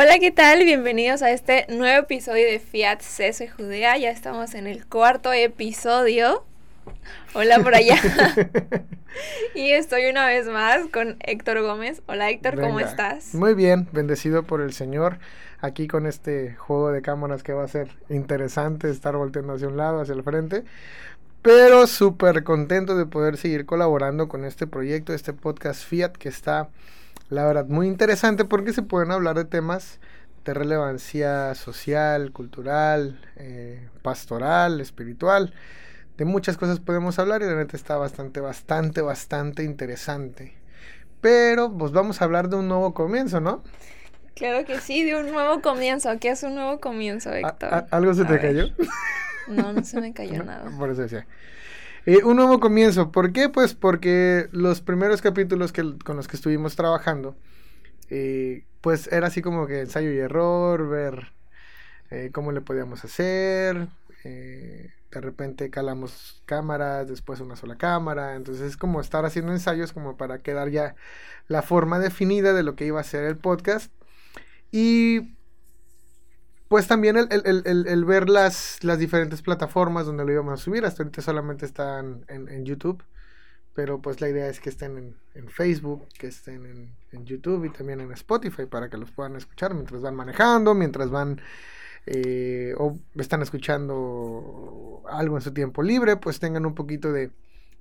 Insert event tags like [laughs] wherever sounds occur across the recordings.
Hola, ¿qué tal? Bienvenidos a este nuevo episodio de Fiat CS Judea. Ya estamos en el cuarto episodio. Hola por allá. [laughs] y estoy una vez más con Héctor Gómez. Hola Héctor, ¿cómo estás? Muy bien, bendecido por el Señor. Aquí con este juego de cámaras que va a ser interesante estar volteando hacia un lado, hacia el frente. Pero súper contento de poder seguir colaborando con este proyecto, este podcast Fiat que está la verdad, muy interesante porque se pueden hablar de temas de relevancia social, cultural, eh, pastoral, espiritual. De muchas cosas podemos hablar y la neta está bastante, bastante, bastante interesante. Pero pues vamos a hablar de un nuevo comienzo, ¿no? Claro que sí, de un nuevo comienzo. ¿Qué es un nuevo comienzo, Héctor? ¿Algo se te cayó? No, no se me cayó [laughs] nada. Por eso decía. Eh, un nuevo comienzo. ¿Por qué? Pues porque los primeros capítulos que, con los que estuvimos trabajando, eh, pues era así como que ensayo y error, ver eh, cómo le podíamos hacer. de repente calamos cámaras, después una sola cámara. Entonces es como estar haciendo ensayos como para quedar ya la forma definida de lo que iba a ser el podcast. Y pues también el, ver las, las, diferentes plataformas donde lo íbamos a subir. Hasta ahorita solamente están en, YouTube. Pero pues la idea es que estén en, Facebook, que estén en, YouTube y también en Spotify para que los puedan escuchar mientras van manejando, mientras van eh, o están escuchando algo en su tiempo libre, pues tengan un poquito de,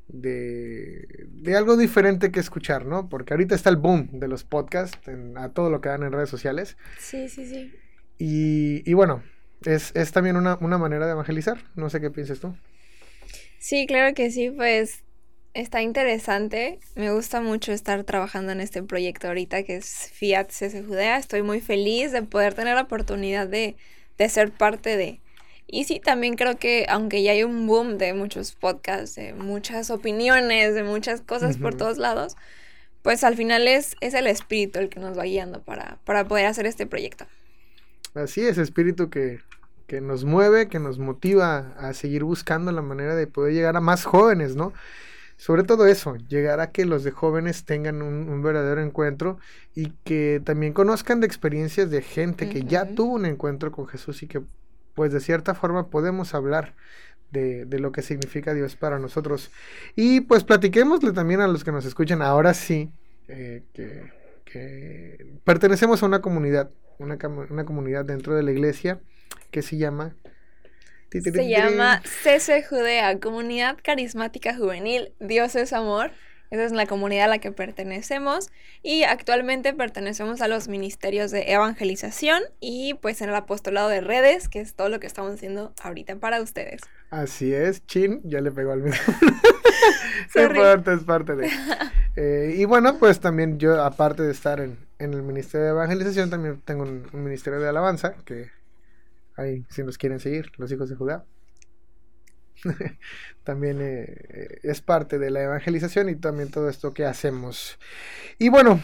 de, de, algo diferente que escuchar, ¿no? Porque ahorita está el boom de los podcasts, a todo lo que dan en redes sociales. Sí, sí, sí. Y, bueno, es, también una, manera de evangelizar. No sé qué piensas tú. Sí, claro que sí, pues está interesante. Me gusta mucho estar trabajando en este proyecto ahorita que es Fiat CS Judea. Estoy muy feliz de poder tener la oportunidad de, ser parte de. Y sí, también creo que aunque ya hay un boom de muchos podcasts, de muchas opiniones, de muchas cosas por todos lados, pues al final es, es el espíritu el que nos va guiando para, para poder hacer este proyecto. Así es, espíritu que, nos mueve, que nos motiva a seguir buscando la manera de poder llegar a más jóvenes, ¿no? Sobre todo eso, llegar a que los de jóvenes tengan un, verdadero encuentro y que también conozcan de experiencias de gente que ya tuvo un encuentro con Jesús y que pues de cierta forma podemos hablar de, de, lo que significa Dios para nosotros. Y pues platiquémosle también a los que nos escuchan ahora sí, eh, que que pertenecemos a una comunidad, una, una comunidad dentro de la iglesia que se llama... Se llama CC Judea, Comunidad Carismática Juvenil, Dios es Amor. Esa es la comunidad a la que pertenecemos y actualmente pertenecemos a los ministerios de evangelización y pues en el apostolado de redes, que es todo lo que estamos haciendo ahorita para ustedes. Así es, Chin, ya le pegó al mismo. [laughs] [laughs] es parte, es parte de. Eh, y bueno, pues también yo, aparte de estar en, el Ministerio de Evangelización, también tengo un, Ministerio de Alabanza, que ahí, si nos quieren seguir, los hijos de Judá. [laughs] también eh, es parte de la evangelización y también todo esto que hacemos. Y bueno,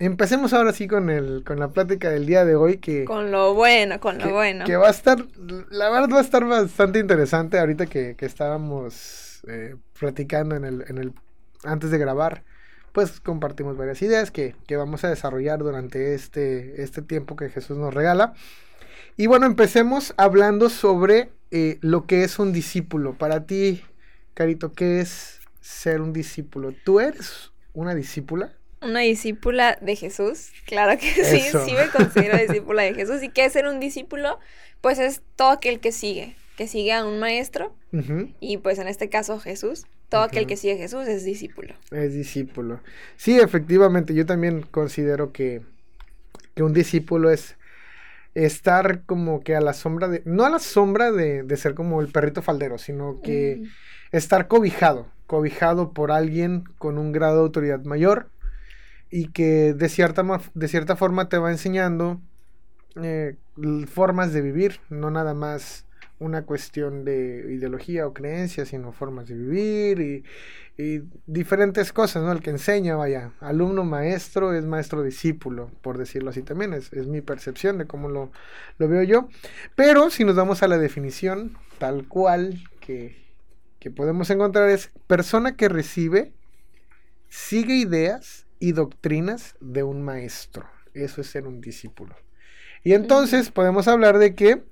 empecemos ahora sí con el con la plática del día de hoy que con lo bueno, con lo bueno. Que va a estar la verdad va a estar bastante interesante ahorita que, que estábamos eh, platicando en el, en el antes de grabar. Pues compartimos varias ideas que, que vamos a desarrollar durante este, este tiempo que Jesús nos regala. Y bueno, empecemos hablando sobre eh, lo que es un discípulo. Para ti, Carito, ¿qué es ser un discípulo? ¿Tú eres una discípula? Una discípula de Jesús, claro que sí, sí me considero discípula de Jesús. ¿Y qué es ser un discípulo? Pues es todo aquel que sigue, que sigue a un maestro, y pues en este caso Jesús. Todo aquel que sigue a Jesús es discípulo. Es discípulo. Sí, efectivamente, yo también considero que, que un discípulo es estar como que a la sombra de, no a la sombra de, de ser como el perrito faldero, sino que estar cobijado, cobijado por alguien con un grado de autoridad mayor y que de cierta, de cierta forma te va enseñando eh, formas de vivir, no nada más una cuestión de ideología o creencia, sino formas de vivir y, diferentes cosas, ¿no? El que enseña, vaya, alumno maestro es maestro discípulo, por decirlo así también, es, mi percepción de cómo lo, veo yo. Pero si nos vamos a la definición tal cual que, que podemos encontrar es persona que recibe, sigue ideas y doctrinas de un maestro. Eso es ser un discípulo. Y entonces podemos hablar de que,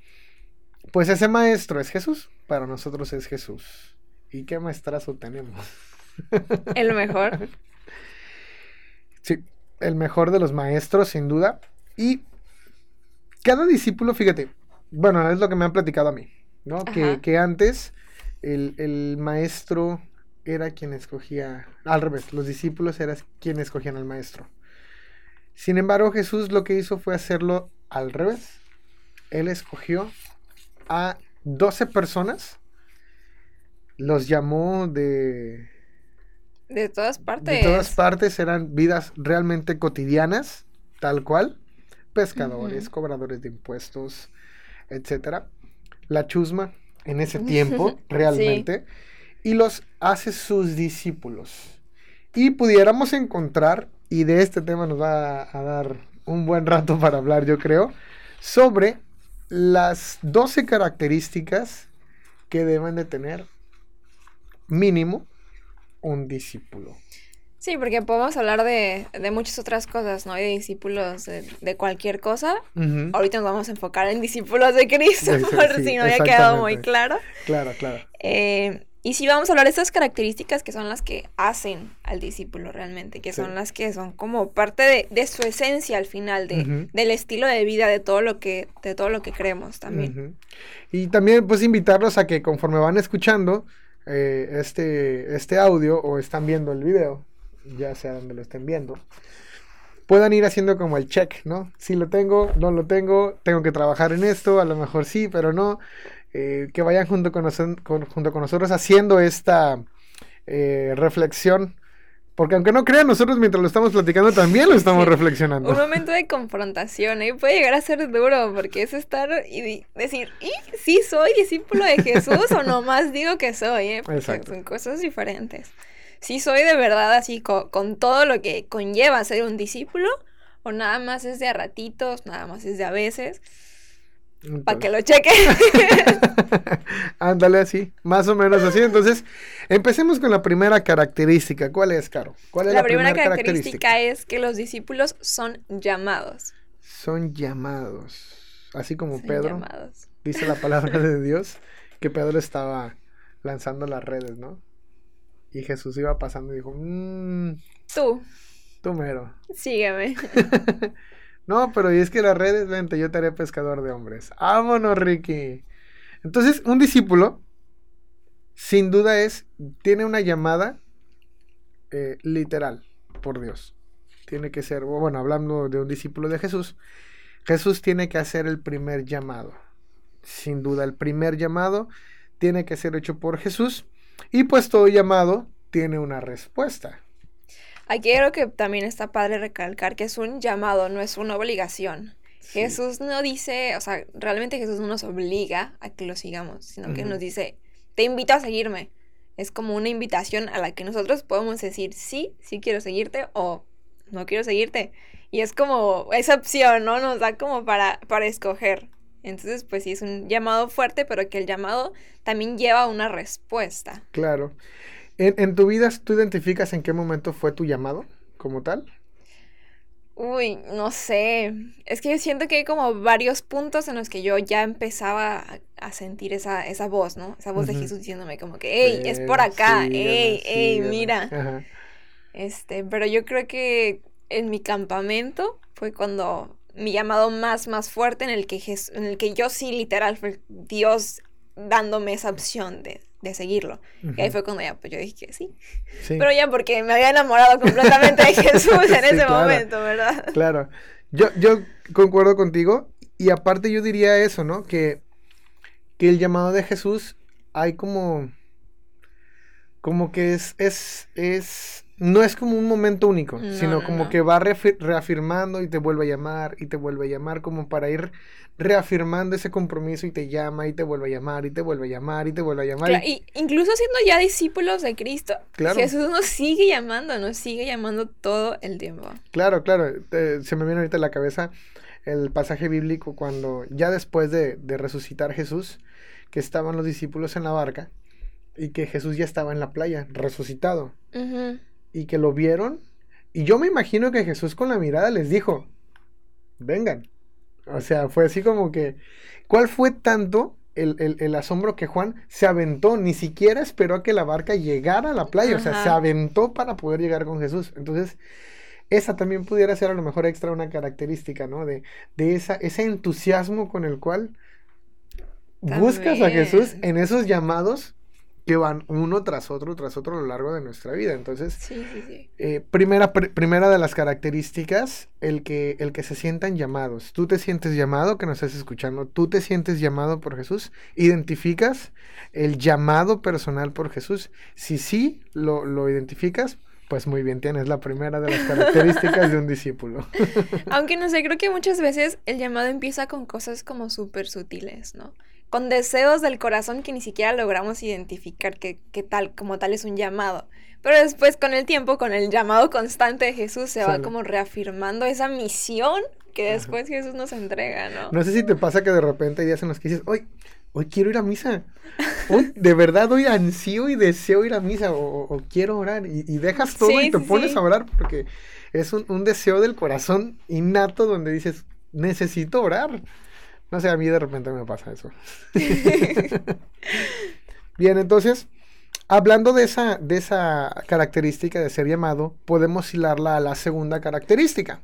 pues ese maestro es Jesús, para nosotros es Jesús. ¿Y qué maestrazo tenemos? [laughs] El mejor. Sí, el mejor de los maestros, sin duda. Y cada discípulo, fíjate, bueno, es lo que me han platicado a mí, ¿no? Que, que, antes el, el, maestro era quien escogía, al revés, los discípulos eran quienes escogían al maestro. Sin embargo, Jesús lo que hizo fue hacerlo al revés. Él escogió a 12 personas, los llamó de... De todas partes. De todas partes eran vidas realmente cotidianas, tal cual. Pescadores, cobradores de impuestos, etcétera. La chusma en ese [laughs] tiempo, realmente. Y los hace sus discípulos. Y pudiéramos encontrar, y de este tema nos va a, a dar un buen rato para hablar, yo creo, sobre las 12 características que deben de tener mínimo un discípulo. Sí, porque podemos hablar de, de muchas otras cosas, ¿no? de discípulos de, cualquier cosa. Ahorita nos vamos a enfocar en discípulos de Cristo, [laughs] [laughs] por si no había quedado muy claro. Claro, claro. Eh, y sí vamos a hablar de estas características que son las que hacen al discípulo realmente, que son las que son como parte de, de su esencia al final, de, del estilo de vida, de todo lo que, de todo lo que creemos también. Y también pues invitarlos a que conforme van escuchando eh, este, este audio o están viendo el video, ya sea donde lo estén viendo, puedan ir haciendo como el check, ¿no? Si lo tengo, no lo tengo, tengo que trabajar en esto, a lo mejor sí, pero no. Eh, que vayan junto con, junto con nosotros haciendo esta eh, reflexión. Porque aunque no crean, nosotros mientras lo estamos platicando también lo estamos reflexionando. Un momento de confrontación, ¿eh? Puede llegar a ser duro, porque es estar y decir, ¿y sí soy discípulo de Jesús o nomás digo que soy, ¿eh? son cosas diferentes. Si soy de verdad así con, todo lo que conlleva ser un discípulo, o nada más es de a ratitos, nada más es de a veces. Para que lo cheque. [laughs] Ándale así, más o menos así. Entonces, empecemos con la primera característica. ¿Cuál es, Caro? ¿Cuál es la, primera, característica, es que los discípulos son llamados. Son llamados. Así como Pedro. Dice la palabra de [laughs] Dios que Pedro estaba lanzando las redes, ¿no? Y Jesús iba pasando y dijo, mmm, tú. Tú mero. Sígueme. [laughs] No, pero es que las redes, vente, yo te haré pescador de hombres. Vámonos, Ricky. Entonces, un discípulo, sin duda es, tiene una llamada eh, literal por Dios. Tiene que ser, bueno, hablando de un discípulo de Jesús, Jesús tiene que hacer el primer llamado. Sin duda, el primer llamado tiene que ser hecho por Jesús. Y pues todo llamado tiene una respuesta. Aquí creo que también está padre recalcar que es un llamado, no es una obligación. Jesús no dice, o sea, realmente Jesús no nos obliga a que lo sigamos, sino que nos dice, te invito a seguirme. Es como una invitación a la que nosotros podemos decir, sí, sí quiero seguirte o no quiero seguirte. Y es como esa opción, ¿no? Nos da como para, para escoger. Entonces, pues sí, es un llamado fuerte, pero que el llamado también lleva una respuesta. Claro. ¿En, tu vida tú identificas en qué momento fue tu llamado como tal? Uy, no sé. Es que yo siento que hay como varios puntos en los que yo ya empezaba a, sentir esa, esa voz, ¿no? Esa voz de Jesús diciéndome como que, hey, es por acá, hey, hey, mira. Este, pero yo creo que en mi campamento fue cuando mi llamado más, más fuerte en el que, en el que yo sí literal fue Dios dándome esa opción de, de seguirlo. Y ahí fue cuando ya, pues yo dije que sí. Pero ya porque me había enamorado completamente de [laughs] Jesús en ese momento, ¿verdad? Claro. Yo, yo concuerdo contigo. Y aparte yo diría eso, ¿no? Que, que el llamado de Jesús hay como... Como que es, es, es no es como un momento único, sino como que va reafirmando y te vuelve a llamar y te vuelve a llamar como para ir reafirmando ese compromiso y te llama y te vuelve a llamar y te vuelve a llamar y te vuelve a llamar. y... incluso siendo ya discípulos de Cristo, Jesús nos sigue llamando, nos sigue llamando todo el tiempo. Claro, claro, se me viene ahorita a la cabeza el pasaje bíblico cuando ya después de, resucitar Jesús, que estaban los discípulos en la barca y que Jesús ya estaba en la playa, resucitado y que lo vieron. Y yo me imagino que Jesús con la mirada les dijo, vengan. O sea, fue así como que, ¿cuál fue tanto el, asombro que Juan se aventó? Ni siquiera esperó a que la barca llegara a la playa, o sea, se aventó para poder llegar con Jesús. Entonces, esa también pudiera ser a lo mejor extra una característica, ¿no? De, de esa, ese entusiasmo con el cual buscas a Jesús en esos llamados que van uno tras otro, tras otro a lo largo de nuestra vida. Entonces, eh, primera, primera de las características, el que, el que se sientan llamados. Tú te sientes llamado, que nos estás escuchando, tú te sientes llamado por Jesús, identificas el llamado personal por Jesús. Si sí lo, lo identificas, pues muy bien, tienes la primera de las características de un discípulo. [laughs] Aunque no sé, creo que muchas veces el llamado empieza con cosas como súper sutiles, ¿no? Con deseos del corazón que ni siquiera logramos identificar que, tal, como tal es un llamado. Pero después con el tiempo, con el llamado constante de Jesús, se va como reafirmando esa misión que después Jesús nos entrega, ¿no? No sé si te pasa que de repente hay días en los que dices, hoy, hoy quiero ir a misa. Hoy, de verdad, hoy ansío y deseo ir a misa o, quiero orar. Y, dejas todo y te pones a orar porque es un, deseo del corazón innato donde dices, necesito orar. No sé, a mí de repente me pasa eso. [laughs] Bien, entonces, hablando de esa, de esa característica de ser llamado, podemos hilarla a la segunda característica,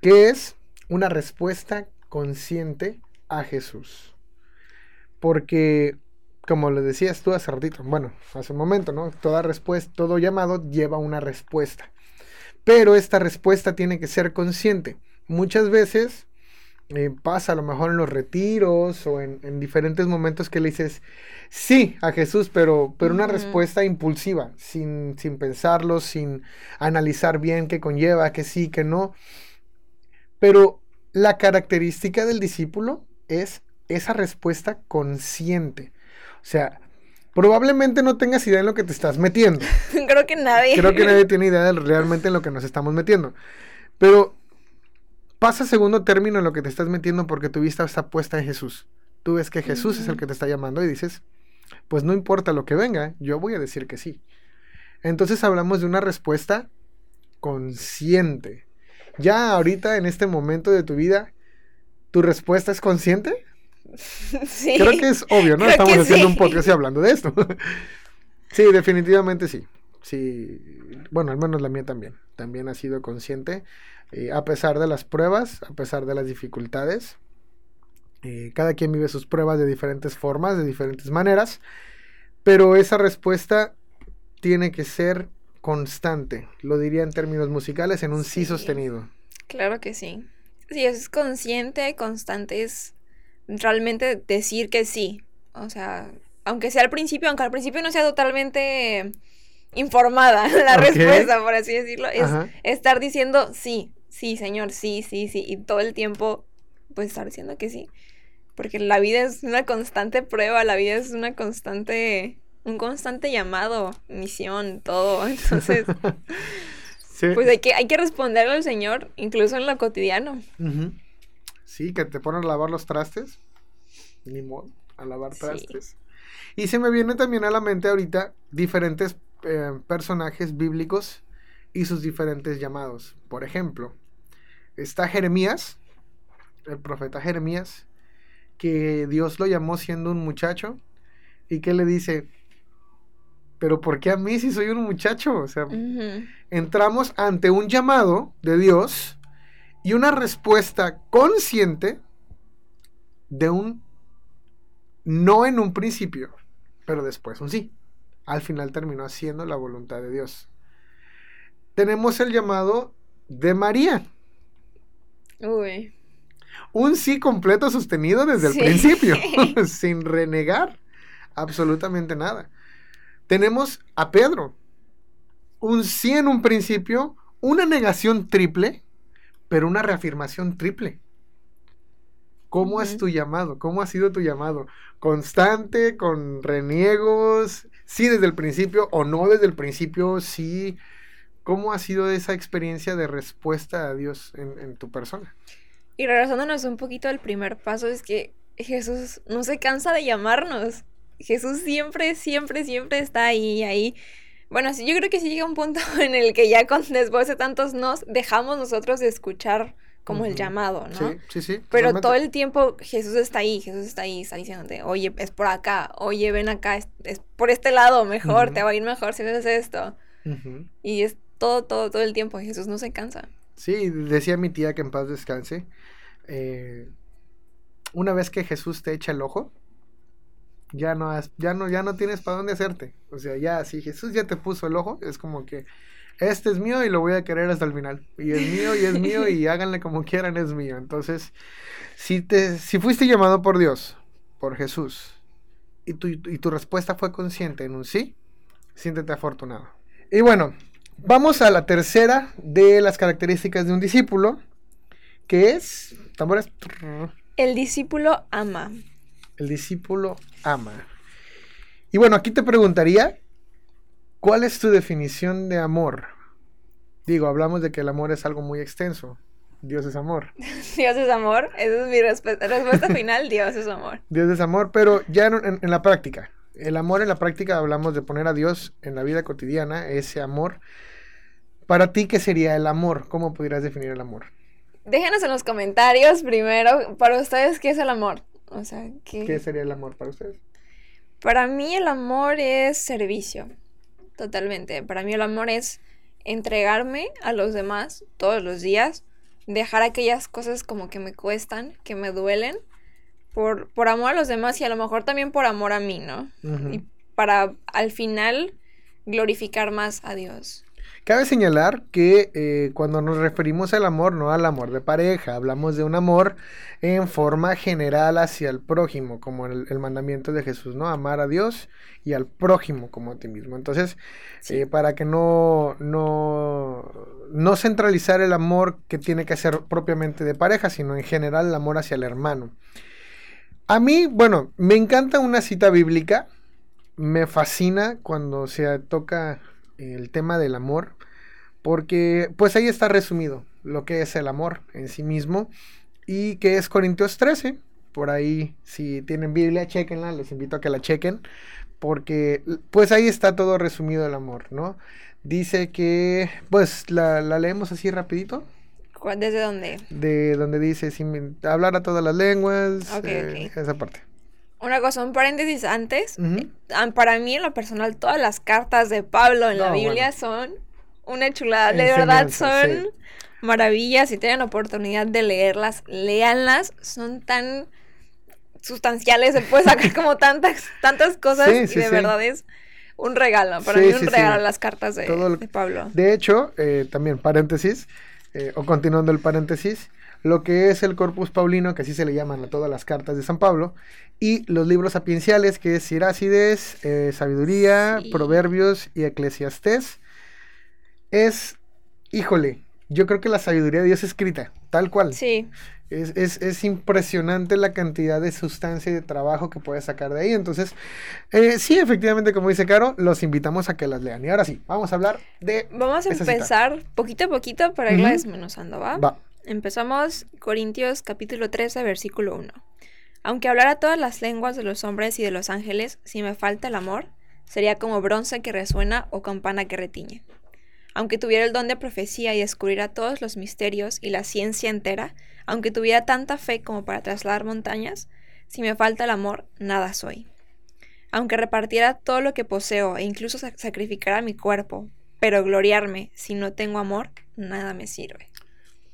que es una respuesta consciente a Jesús. Porque, como le decías tú hace ratito, bueno, hace un momento, ¿no? Toda respuesta, todo llamado lleva una respuesta. Pero esta respuesta tiene que ser consciente. Muchas veces eh, pasa a lo mejor en los retiros o en, diferentes momentos que le dices sí a Jesús, pero, pero una respuesta impulsiva, sin, sin pensarlo, sin analizar bien qué conlleva, que sí, que no. Pero la característica del discípulo es esa respuesta consciente. O sea, probablemente no tengas idea en lo que te estás metiendo. [laughs] Creo que nadie. Creo que nadie tiene idea de realmente en lo que nos estamos metiendo. Pero pasa segundo término en lo que te estás metiendo porque tu vista está puesta en Jesús. Tú ves que Jesús es el que te está llamando y dices, pues no importa lo que venga, yo voy a decir que sí. Entonces hablamos de una respuesta consciente. Ya ahorita en este momento de tu vida, ¿tu respuesta es consciente? [laughs] Sí. Creo que es obvio, ¿no? Estamos haciendo un podcast y hablando de esto. [laughs] sí, definitivamente sí. Sí, bueno, al menos la mía también. También ha sido consciente, eh, a pesar de las pruebas, a pesar de las dificultades. Eh, cada quien vive sus pruebas de diferentes formas, de diferentes maneras, pero esa respuesta tiene que ser constante. Lo diría en términos musicales, en un sí, sí sostenido. Claro que sí. Sí, es consciente, constante, es realmente decir que sí. O sea, aunque sea al principio, aunque al principio no sea totalmente informada [laughs] la respuesta, por así decirlo, es estar diciendo sí, sí, señor, sí, sí, sí, y todo el tiempo, pues estar diciendo que sí. Porque la vida es una constante prueba, la vida es una constante, un constante llamado, misión, todo. [laughs] Entonces, [laughs] pues hay que, hay que responderle al Señor, incluso en lo cotidiano. Sí, que te ponen a lavar los trastes. Ni modo, a lavar trastes. Y se me viene también a la mente ahorita diferentes eh, personajes bíblicos y sus diferentes llamados. Por ejemplo, está Jeremías, el profeta Jeremías, que Dios lo llamó siendo un muchacho y que le dice, pero ¿por qué a mí si soy un muchacho? O sea, entramos ante un llamado de Dios y una respuesta consciente de un no en un principio, pero después un sí. Al final terminó haciendo la voluntad de Dios. Tenemos el llamado de María. Uy. Un sí completo sostenido desde el principio, [laughs] [laughs] sin renegar absolutamente nada. Tenemos a Pedro. Un sí en un principio, una negación triple pero una reafirmación triple. ¿Cómo es tu llamado? ¿Cómo ha sido tu llamado? ¿Constante, con reniegos? ¿Sí desde el principio o no desde el principio? ¿Sí? ¿Cómo ha sido esa experiencia de respuesta a Dios en, tu persona? Y regresándonos un poquito al primer paso, es que Jesús no se cansa de llamarnos. Jesús siempre, siempre, siempre está ahí, ahí bueno, sí, yo creo que sí llega un punto [laughs] en el que ya con, después de tantos nos dejamos nosotros de escuchar como el llamado, ¿no? Sí, sí, sí. Pero totalmente. todo el tiempo Jesús está ahí, Jesús está ahí, está diciéndote, oye, es por acá, oye, ven acá, es, es por este lado, mejor, Ujú. te va a ir mejor si haces esto. Ujú. Y es todo, todo, todo el tiempo, Jesús no se cansa. Sí, decía mi tía que en paz descanse. eh, una vez que Jesús te echa el ojo, ya no, has- ya no, ya no tienes para dónde hacerte. O sea, ya si Jesús ya te puso el ojo, es como que este es mío y lo voy a querer hasta el final. Y es mío y es mío y [laughs] háganle como quieran, es mío. Entonces, si te, si fuiste llamado por Dios, por Jesús, y tu, y tu respuesta fue consciente en un sí, siéntete afortunado. Y bueno, vamos a la tercera de las características de un discípulo, que es, tambores, El discípulo ama. el discípulo ama. Y bueno, aquí te preguntaría, ¿cuál es tu definición de amor? Digo, hablamos de que el amor es algo muy extenso. Dios es amor. [laughs] Dios es amor, esa es mi respe- respuesta [laughs] final, Dios es amor. Dios es amor, pero ya en, en- en la práctica. El amor en la práctica hablamos de poner a Dios en la vida cotidiana, ese amor. Para ti, ¿qué sería el amor? ¿Cómo pudieras definir el amor? Déjenos en los comentarios primero, para ustedes, ¿qué es el amor? O sea, ¿qué, ¿Qué sería el amor para ustedes? Para mí el amor es servicio, totalmente. Para mí el amor es entregarme a los demás todos los días, dejar aquellas cosas como que me cuestan, que me duelen, por, por amor a los demás y a lo mejor también por amor a mí, ¿no? Y para al final glorificar más a Dios. Cabe señalar que eh, cuando nos referimos al amor, no al amor de pareja, hablamos de un amor en forma general hacia el prójimo, como el, el mandamiento de Jesús, ¿no? Amar a Dios y al prójimo como a ti mismo. Entonces, Sí. eh, para que no, no, no centralizar el amor que tiene que ser propiamente de pareja, sino en general el amor hacia el hermano. A mí, bueno, me encanta una cita bíblica, me fascina cuando se toca el tema del amor, porque pues ahí está resumido lo que es el amor en sí mismo y que es Corintios 13. Por ahí, si tienen Biblia, chequenla, les invito a que la chequen, porque pues ahí está todo resumido el amor, ¿no? Dice que, pues la, la leemos así rapidito, ¿Cuál- ¿Desde dónde? de donde dice sin hablar a todas las lenguas, eh, esa parte. Una cosa, un paréntesis antes. Para mí, en lo personal, todas las cartas de Pablo en la Biblia son una chulada. De verdad, son maravillas. Si tienen oportunidad de leerlas, léanlas. Son tan sustanciales. Se puede sacar [laughs] como tantas, tantas cosas. Sí, y de verdad es un regalo. Para mí, un regalo las cartas de Pablo. De hecho, eh, también paréntesis, eh, o continuando el paréntesis, lo que es el Corpus Paulino, que así se le llaman a todas las cartas de San Pablo, y los libros sapienciales, que es Sirácides, eh, Sabiduría, Sí. Proverbios y Eclesiastés, es, híjole, yo creo que la sabiduría de Dios escrita, tal cual. Sí, Es, es- es impresionante la cantidad de sustancia y de trabajo que puedes sacar de ahí. Entonces, eh, sí, efectivamente, como dice Caro, los invitamos a que las lean. Y ahora sí, vamos a hablar de... vamos a cita. empezar poquito a poquito para irla desmenuzando, ¿va? Va. Empezamos Corintios capítulo 13, versículo 1. Aunque hablara todas las lenguas de los hombres y de los ángeles, si me falta el amor, sería como bronce que resuena o campana que retiñe. Aunque tuviera el don de profecía y descubriera todos los misterios y la ciencia entera, aunque tuviera tanta fe como para trasladar montañas, si me falta el amor, nada soy. Aunque repartiera todo lo que poseo e incluso sac- sacrificara mi cuerpo, pero gloriarme si no tengo amor, nada me sirve.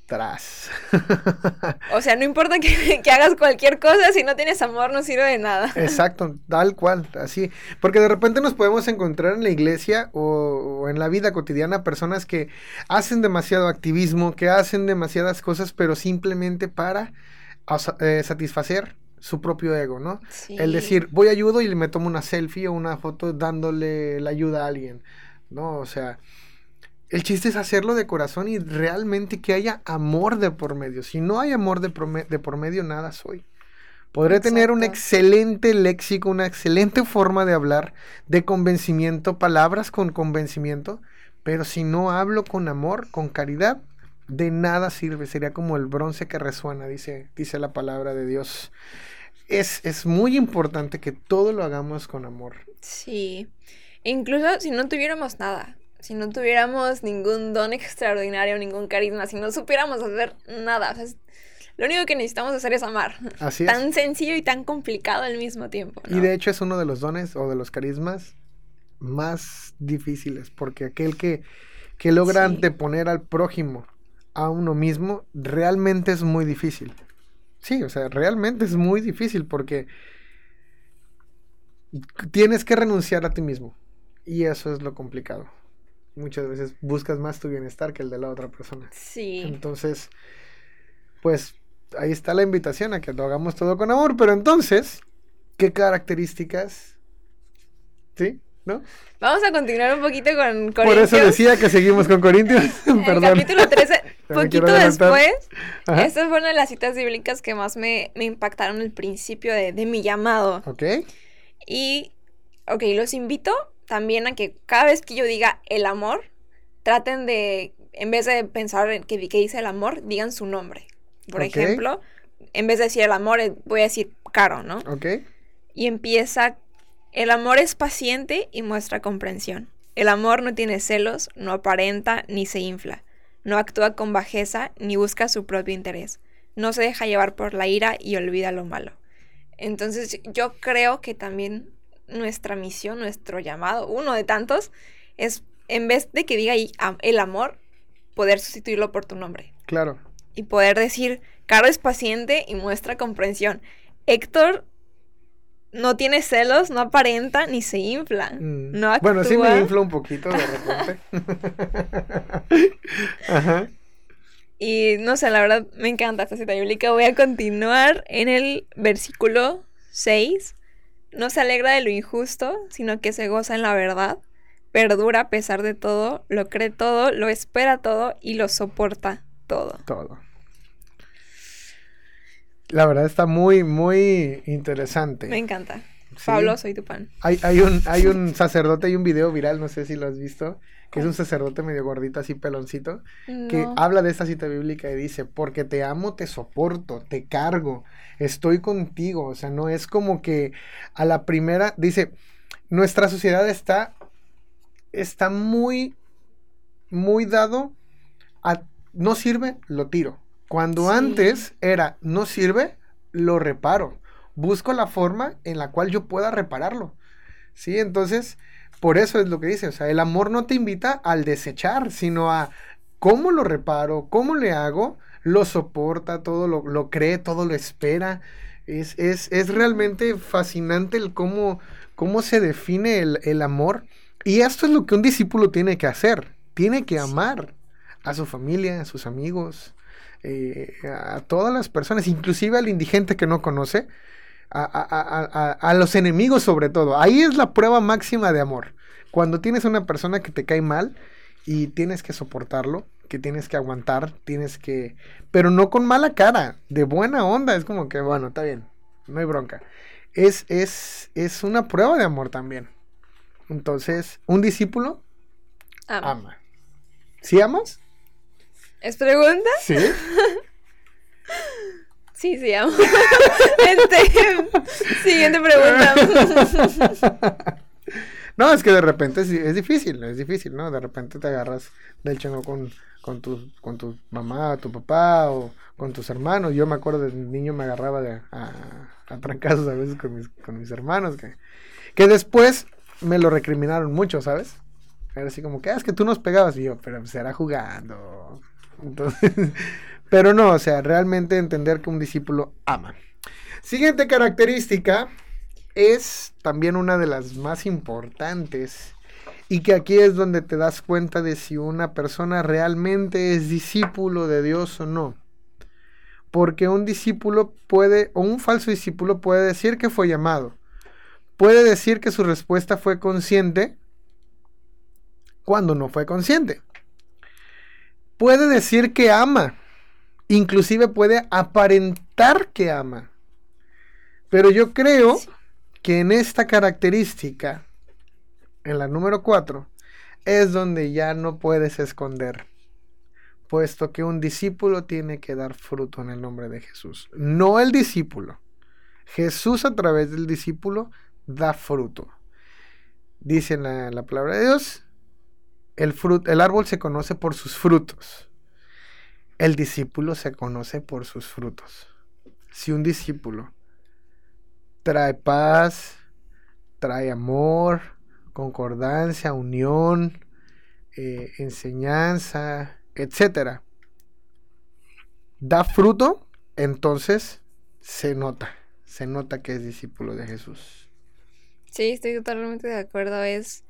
Tras. [laughs] O sea, no importa que, que hagas cualquier cosa, si no tienes amor no sirve de nada. Exacto, tal cual, así. Porque de repente nos podemos encontrar en la iglesia o, o en la vida cotidiana personas que hacen demasiado activismo, que hacen demasiadas cosas, pero simplemente para eh, satisfacer su propio ego, ¿no? El decir, voy ayudo y me tomo una selfie o una foto dándole la ayuda a alguien, ¿no? O sea, el chiste es hacerlo de corazón y realmente que haya amor de por medio. Si no hay amor de, de por medio, nada soy. Podré tener un excelente léxico, una excelente forma de hablar, de convencimiento, palabras con convencimiento, pero si no hablo con amor, con caridad, de nada sirve. Sería como el bronce que resuena, dice, dice la palabra de Dios. Es, es muy importante que todo lo hagamos con amor. Sí. Incluso si no tuviéramos nada, si no tuviéramos ningún don extraordinario, ningún carisma, si no supiéramos hacer nada. O sea, lo único que necesitamos hacer es amar. Así es. Tan sencillo y tan complicado al mismo tiempo. Y de hecho es uno de los dones o de los carismas más difíciles, porque aquel que, que logra sí. anteponer al prójimo a uno mismo, realmente es muy difícil. Sí, o sea, realmente es muy difícil porque tienes que renunciar a ti mismo. Y eso es lo complicado. Muchas veces buscas más tu bienestar que el de la otra persona. Sí. Entonces, pues ahí está la invitación a que lo hagamos todo con amor. Pero entonces, ¿qué características? ¿Sí? ¿No? Vamos a continuar un poquito con Corintios. Por eso decía que seguimos con Corintios. [laughs] Perdón. El capítulo 13, [laughs] poquito después. Ajá. Esta fue una de las citas bíblicas que más me, me impactaron al principio de, de mi llamado. Ok. Y, ok, los invito también a que cada vez que yo diga el amor, traten de, en vez de pensar en que, que dice el amor, digan su nombre. Por okay. ejemplo, en vez de decir el amor, voy a decir caro, ¿no? Ok. Y empieza, el amor es paciente y muestra comprensión. El amor no tiene celos, no aparenta ni se infla. No actúa con bajeza ni busca su propio interés. No se deja llevar por la ira y olvida lo malo. Entonces yo creo que también nuestra misión, nuestro llamado, uno de tantos, es en vez de que diga el amor, poder sustituirlo por tu nombre. Claro. Y poder decir, Caro es paciente y muestra comprensión. Héctor no tiene celos, no aparenta ni se infla. Mm. No actúa. Bueno, sí me infla un poquito de repente. [laughs] Ajá. Y no sé, la verdad me encanta esta cita bíblica. Voy a continuar en el versículo 6. No se alegra de lo injusto, sino que se goza en la verdad. Perdura a pesar de todo, lo cree todo, lo espera todo y lo soporta todo. Todo. La verdad está muy, muy interesante. Me encanta. Sí. Pablo, soy tu pan. Hay, hay, un, hay un sacerdote, hay un video viral, no sé si lo has visto, que es un sacerdote medio gordito, así peloncito, no. que habla de esta cita bíblica y dice, porque te amo, te soporto, te cargo, estoy contigo. O sea, no es como que a la primera, dice, nuestra sociedad está, está muy, muy dado a, no sirve, lo tiro. Cuando sí. antes era, no sirve, lo reparo. Busco la forma en la cual yo pueda repararlo. ¿Sí? Entonces, por eso es lo que dice. O sea, el amor no te invita al desechar, sino a cómo lo reparo, cómo le hago, lo soporta, todo lo, lo cree, todo lo espera. Es, es, es, realmente fascinante el cómo, cómo se define el, el, amor. Y esto es lo que un discípulo tiene que hacer. Tiene que amar a su familia, a sus amigos, eh, a todas las personas, inclusive al indigente que no conoce, a, a, a, a, los enemigos sobre todo. Ahí es la prueba máxima de amor. Cuando tienes una persona que te cae mal y tienes que soportarlo, que tienes que aguantar, tienes que... Pero no con mala cara, de buena onda. Es como que, bueno, está bien, no hay bronca. Es, es, es una prueba de amor también. Entonces, un discípulo ama. ama. ¿Sí amas? ¿Es pregunta? Sí. [laughs] Sí, sí, amo. [laughs] este, siguiente pregunta. [laughs] no, es que de repente es, es, difícil, es difícil, ¿no? De repente te agarras del chingo con, con, tu, con tu mamá, tu papá o con tus hermanos. Yo me acuerdo de niño me agarraba de, a, a trancazos a veces con mis, con mis hermanos, que, que después me lo recriminaron mucho, ¿sabes? Era así como que, ah, es que tú nos pegabas. Y yo, pero será jugando. Entonces, pero no, o sea, realmente entender que un discípulo ama. Siguiente característica es también una de las más importantes y que aquí es donde te das cuenta de si una persona realmente es discípulo de Dios o no. Porque un discípulo puede, o un falso discípulo puede decir que fue llamado. Puede decir que su respuesta fue consciente cuando no fue consciente. Puede decir que ama, inclusive puede aparentar que ama. Pero yo creo que en esta característica, en la número 4, es donde ya no puedes esconder, puesto que un discípulo tiene que dar fruto en el nombre de Jesús, no el discípulo. Jesús a través del discípulo da fruto. Dice en la, la palabra de Dios, el, el árbol se conoce por sus frutos. El discípulo se conoce por sus frutos. Si un discípulo trae paz, trae amor, concordancia, unión, eh, enseñanza, etcétera, da fruto, entonces se nota, se nota que es discípulo de Jesús. Sí, estoy totalmente de acuerdo. Es,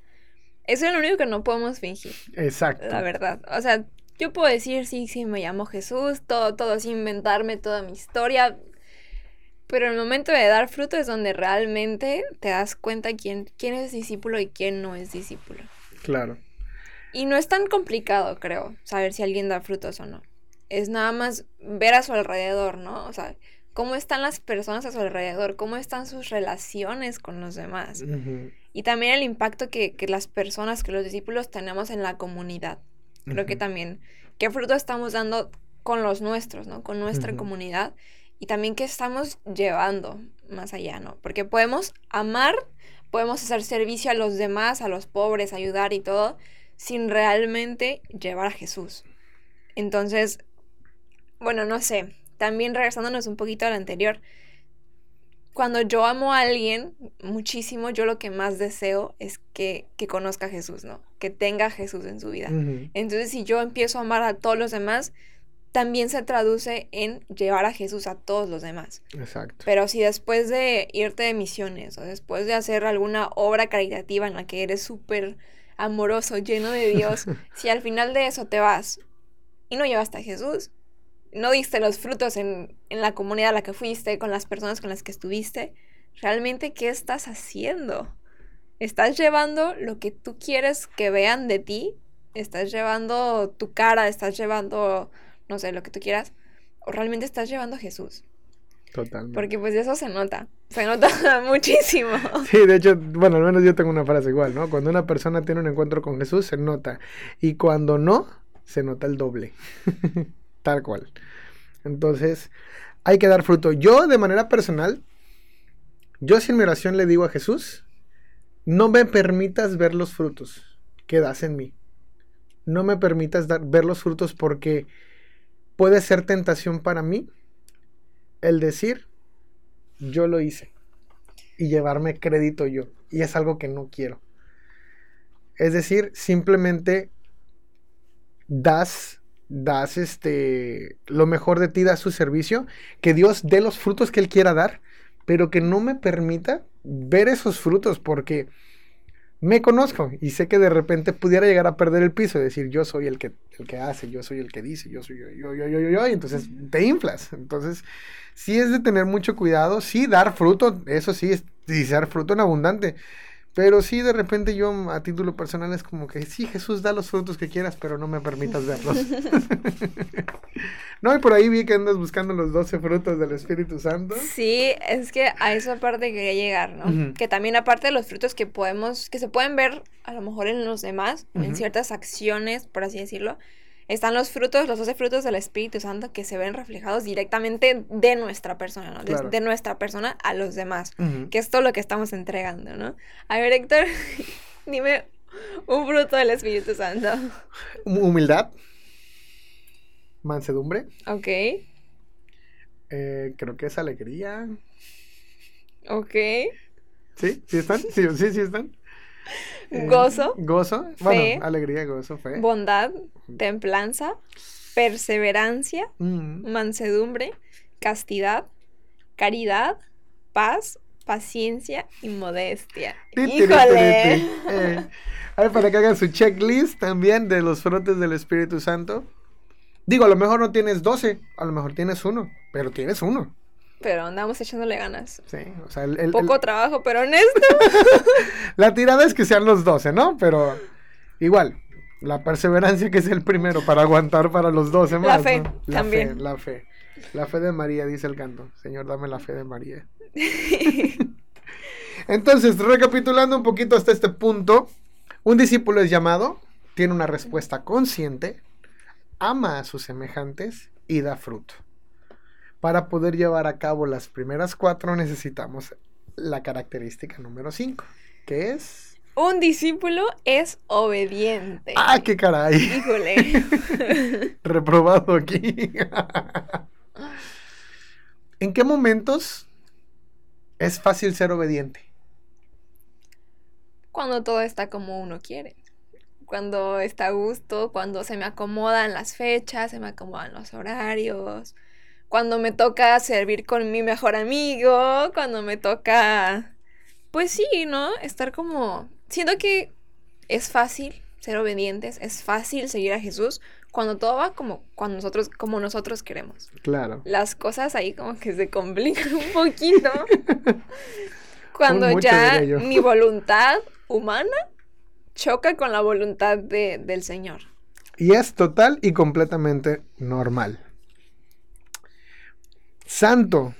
eso es lo único que no podemos fingir. Exacto. La verdad. O sea, yo puedo decir, sí, sí, me llamo Jesús, todo, todo así, inventarme toda mi historia. Pero el momento de dar fruto es donde realmente te das cuenta quién, quién es discípulo y quién no es discípulo. Claro. Y no es tan complicado, creo, saber si alguien da frutos o no. Es nada más ver a su alrededor, ¿no? O sea, cómo están las personas a su alrededor, cómo están sus relaciones con los demás. Y también el impacto que, las personas, que los discípulos tenemos en la comunidad. Creo que también, qué fruto estamos dando con los nuestros, ¿no? Con nuestra comunidad. Y también qué estamos llevando más allá, ¿no? Porque podemos amar, podemos hacer servicio a los demás, a los pobres, ayudar y todo, sin realmente llevar a Jesús. Entonces, bueno, no sé, también regresándonos un poquito al anterior, cuando yo amo a alguien muchísimo, yo lo que más deseo es que, que conozca a Jesús, ¿no? Que tenga a Jesús en su vida. Entonces, si yo empiezo a amar a todos los demás, también se traduce en llevar a Jesús a todos los demás. Exacto. Pero si después de irte de misiones o después de hacer alguna obra caritativa en la que eres súper amoroso, lleno de Dios, [laughs] si al final de eso te vas y no llevaste a Jesús, no diste los frutos en, en, la comunidad a la que fuiste, con las personas con las que estuviste, realmente ¿qué estás haciendo? ¿Estás llevando lo que tú quieres que vean de ti? ¿Estás llevando tu cara? ¿Estás llevando, no sé, lo que tú quieras? ¿O realmente estás llevando a Jesús? Totalmente. Porque pues eso se nota, se nota [laughs] muchísimo. Sí, de hecho, bueno, al menos yo tengo una frase igual, ¿no? Cuando una persona tiene un encuentro con Jesús, se nota. Y cuando no, se nota el doble. [laughs] Tal cual. Entonces, hay que dar fruto. Yo, de manera personal, yo sin mi oración le digo a Jesús, no me permitas ver los frutos que das en mí. No me permitas dar, ver los frutos porque puede ser tentación para mí el decir, yo lo hice y llevarme crédito yo. Y es algo que no quiero. Es decir, simplemente das, das este, lo mejor de ti, das su servicio, que Dios dé los frutos que Él quiera dar, pero que no me permita ver esos frutos porque me conozco y sé que de repente pudiera llegar a perder el piso y decir yo soy el que, el que hace, yo soy el que dice, yo soy yo, yo, yo, yo, yo, y entonces te inflas. Entonces, sí es de tener mucho cuidado, sí dar fruto, eso sí, es, y dar fruto en abundante, pero sí, de repente yo a título personal es como que sí, Jesús da los frutos que quieras, pero no me permitas verlos. [laughs] no, y por ahí vi que andas buscando los 12 frutos del Espíritu Santo. Sí, es que a esa parte quería llegar, ¿no? Que también aparte de los frutos que podemos, que se pueden ver a lo mejor en los demás, en ciertas acciones, por así decirlo, están los frutos, los 12 frutos del Espíritu Santo que se ven reflejados directamente de nuestra persona, ¿no? De, nuestra persona a los demás, que es todo lo que estamos entregando, ¿no? A ver, Héctor, [laughs] dime un fruto del Espíritu Santo. Humildad. Mansedumbre. Ok. Eh, creo que es alegría. Ok. ¿Sí? ¿Sí están? Sí, sí, sí están. Eh, gozo. Gozo. Bueno, alegría, gozo, fe. Bondad, templanza, perseverancia, mm. mansedumbre, castidad, caridad, paz, paciencia y modestia. ¡Híjole! Eh, a ver, para que hagan su checklist también de los frutos del Espíritu Santo. Digo, a lo mejor no tienes 12, a lo mejor tienes uno, pero tienes uno. Pero andamos echándole ganas. Sí, o sea, el, Poco trabajo, pero honesto. [laughs] la tirada es que sean los 12, ¿no? Pero igual, la perseverancia que es el primero para aguantar para los 12 más. La fe, la también. Fe, la fe. La fe de María, dice el canto. Señor, dame la fe de María. [laughs] Entonces, recapitulando un poquito hasta este punto, un discípulo es llamado, tiene una respuesta consciente, ama a sus semejantes y da fruto. Para poder llevar a cabo las primeras cuatro necesitamos la característica número cinco, que es... Un discípulo es obediente. ¡Ah, qué caray! Híjole. [laughs] Reprobado aquí. ¿En qué momentos es fácil ser obediente? Cuando todo está como uno quiere. Cuando está a gusto, cuando se me acomodan las fechas, se me acomodan los horarios. Cuando me toca servir con mi mejor amigo, cuando me toca... Pues sí, ¿no? Estar como... Siento que es fácil ser obedientes, es fácil seguir a Jesús cuando todo va como, cuando nosotros, como nosotros queremos. Claro. Las cosas ahí como que se complican [laughs] un poquito. [laughs] cuando mucho, ya mi voluntad humana choca con la voluntad de- del Señor. Y es total y completamente normal. Santo,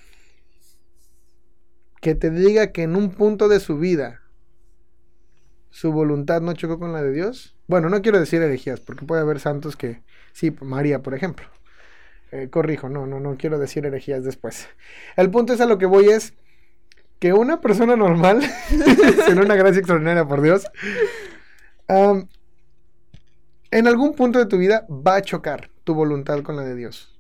que te diga que en un punto de su vida su voluntad no chocó con la de Dios. Bueno, no quiero decir herejías, porque puede haber santos que, sí, María, por ejemplo. Eh, corrijo, no, no, no quiero decir herejías después. El punto es a lo que voy es que una persona normal, [laughs] sin una gracia extraordinaria por Dios, en algún punto de tu vida va a chocar tu voluntad con la de Dios.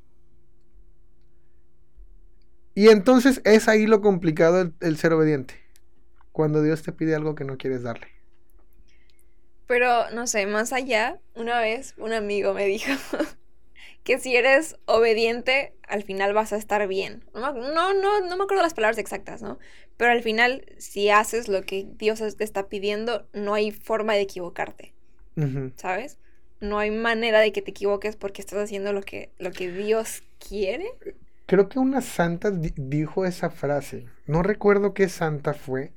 Y entonces es ahí lo complicado el, el ser obediente. Cuando Dios te pide algo que no quieres darle. Pero, no sé, más allá, una vez un amigo me dijo [laughs] que si eres obediente, al final vas a estar bien. No, no, no, no me acuerdo las palabras exactas, ¿no? Pero al final, si haces lo que Dios te está pidiendo, no hay forma de equivocarte. ¿sabes? No hay manera de que te equivoques porque estás haciendo lo que, lo que Dios quiere. Creo que una santa di- dijo esa frase. No recuerdo qué santa fue.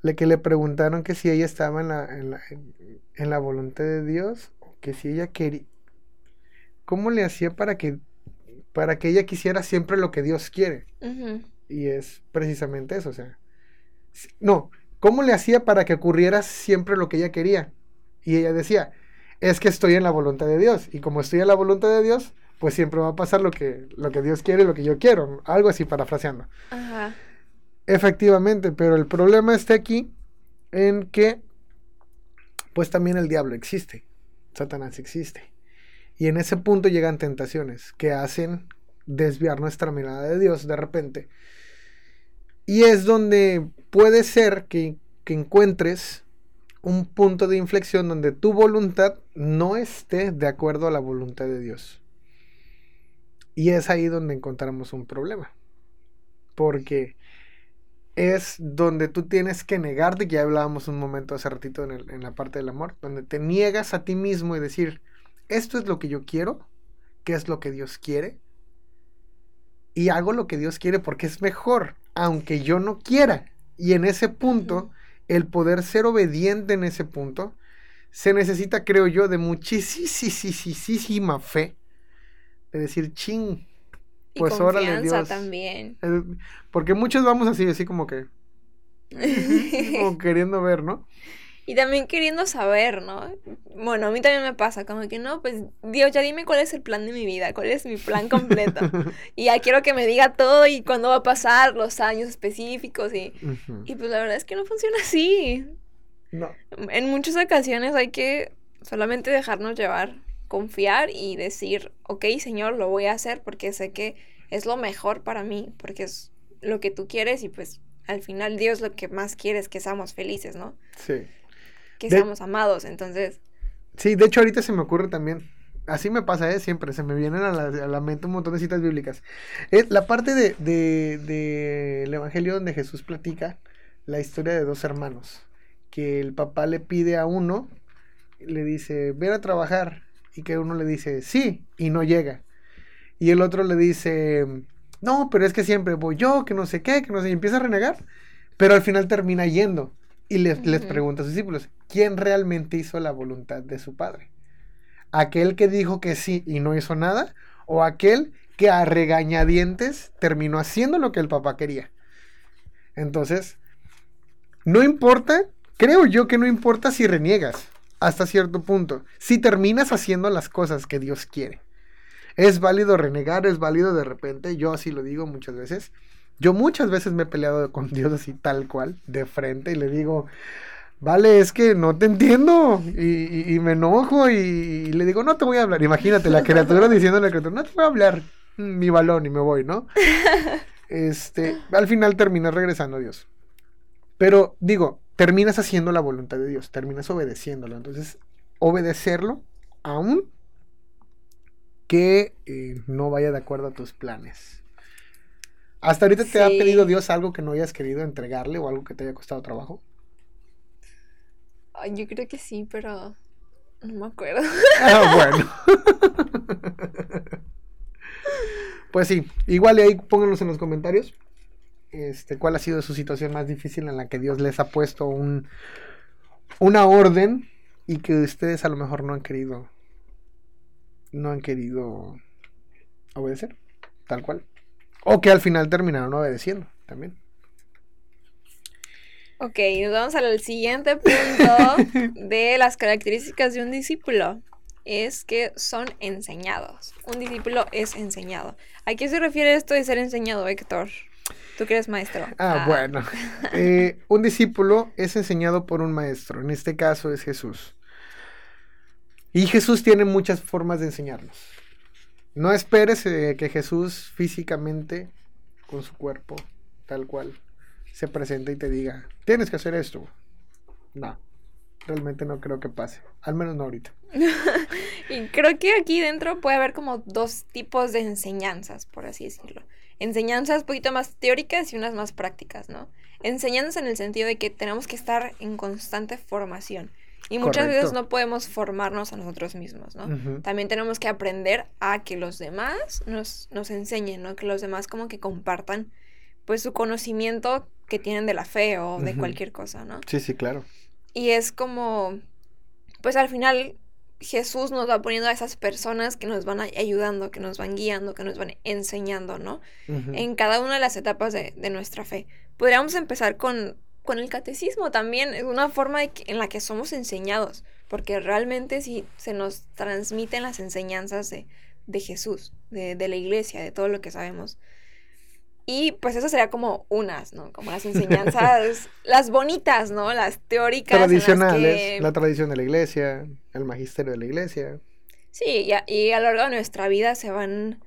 La que le preguntaron que si ella estaba en la, en la, en la voluntad de Dios. O que si ella quería. ¿Cómo le hacía para que, para que ella quisiera siempre lo que Dios quiere? Y es precisamente eso, o sea. No, ¿cómo le hacía para que ocurriera siempre lo que ella quería? Y ella decía, es que estoy en la voluntad de Dios. Y como estoy en la voluntad de Dios, pues siempre va a pasar lo que, lo que Dios quiere y lo que yo quiero. Algo así parafraseando. Ajá. Efectivamente, pero el problema está aquí en que, pues también el diablo existe. Satanás existe. Y en ese punto llegan tentaciones que hacen desviar nuestra mirada de Dios de repente. Y es donde puede ser que, que encuentres un punto de inflexión donde tu voluntad no esté de acuerdo a la voluntad de Dios. Y es ahí donde encontramos un problema. Porque es donde tú tienes que negarte, que ya hablábamos un momento hace ratito en, el- en la parte del amor, donde te niegas a ti mismo y decir, esto es lo que yo quiero, qué es lo que Dios quiere, y hago lo que Dios quiere porque es mejor, aunque yo no quiera. Y en ese punto, el poder ser obediente en ese punto, se necesita, creo yo, de muchísima fe, de decir, ching, Y Pues órale, confianza Dios. también. porque muchos vamos así, así como que, [laughs] como queriendo ver, ¿no? Y también queriendo saber, ¿no? Bueno, a mí también me pasa, como que no, pues Dios, ya dime cuál es el plan de mi vida, cuál es mi plan completo. [laughs] y ya quiero que me diga todo y cuándo va a pasar, los años específicos y, y pues la verdad es que no funciona así. No, En muchas ocasiones hay que solamente dejarnos llevar, confiar y decir, ok, Señor, lo voy a hacer porque sé que es lo mejor para mí, porque es lo que tú quieres y pues al final Dios lo que más quiere es que seamos felices, ¿no? sí. Que De- seamos amados, entonces... Sí, de hecho ahorita se me ocurre también. Así me pasa, ¿eh? Siempre se me vienen a la, a la mente un montón de citas bíblicas. Es la parte del de, de, el Evangelio donde Jesús platica la historia de dos hermanos. Que el papá le pide a uno, le dice, ven a trabajar. Y que uno le dice, sí, y no llega. Y el otro le dice, no, pero es que siempre voy yo, que no sé qué, que no sé, y empieza a renegar. Pero al final termina yendo. Y les, les pregunta a sus discípulos, ¿quién realmente hizo la voluntad de su padre? ¿Aquel que dijo que sí y no hizo nada? ¿O aquel que a regañadientes terminó haciendo lo que el papá quería? Entonces, no importa, creo yo que no importa si reniegas hasta cierto punto, si terminas haciendo las cosas que Dios quiere. Es válido renegar, es válido de repente, yo así lo digo muchas veces. Yo muchas veces me he peleado con [laughs] Dios así tal cual, de frente, y le digo, vale, es que no te entiendo. Y, me enojo y, le digo, no te voy a hablar. Imagínate, la criatura [laughs] diciendo a la criatura, no te voy a hablar mi balón y me voy, ¿no? [laughs] Este, al final terminas regresando a Dios. Pero digo, terminas haciendo la voluntad de Dios, terminas obedeciéndolo. Entonces, obedecerlo aún que eh, no vaya de acuerdo a tus planes. ¿Hasta ahorita te ha pedido Dios algo que no hayas querido entregarle o algo que te haya costado trabajo? yo creo que sí, pero no me acuerdo. [laughs] Ah, bueno. [laughs] pues sí, igual ahí pónganlos en los comentarios. Este, ¿Cuál ha sido su situación más difícil en la que Dios les ha puesto un, una orden y que ustedes a lo mejor no han querido no han querido obedecer, tal cual. O que al final terminaron obedeciendo también. Ok, nos vamos al siguiente punto [laughs] de las características de un discípulo. Es que son enseñados. Un discípulo es enseñado. ¿A qué se refiere esto de ser enseñado, Héctor? Tú que eres maestro. Ah, ah. bueno. [laughs] Eh, un discípulo es enseñado por un maestro. En este caso es Jesús. Y Jesús tiene muchas formas de enseñarnos. No esperes eh, que Jesús físicamente, con su cuerpo, tal cual, se presente y te diga, tienes que hacer esto. No, realmente no creo que pase. Al menos no ahorita. [laughs] y creo que aquí dentro puede haber como dos tipos de enseñanzas, por así decirlo. Enseñanzas un poquito más teóricas y unas más prácticas, ¿no? Enseñanzas en el sentido de que tenemos que estar en constante formación. Y muchas veces no podemos formarnos a nosotros mismos, ¿no? También tenemos que aprender a que los demás nos, nos enseñen, ¿no? Que los demás como que compartan pues su conocimiento que tienen de la fe o de cualquier cosa, ¿no? Sí, sí, claro. Y es como, pues al final Jesús nos va poniendo a esas personas que nos van ayudando, que nos van guiando, que nos van enseñando, ¿no? En cada una de las etapas de, de nuestra fe. Podríamos empezar con con el catecismo también es una forma en la que somos enseñados, porque realmente sí se nos transmiten las enseñanzas de, Jesús, de, la iglesia, de todo lo que sabemos. Y pues eso sería como unas, ¿no? Como las enseñanzas, [laughs] las bonitas, ¿no? Las teóricas. Tradicionales, la tradición de la iglesia, el magisterio de la iglesia. Sí, y y a lo largo de nuestra vida se van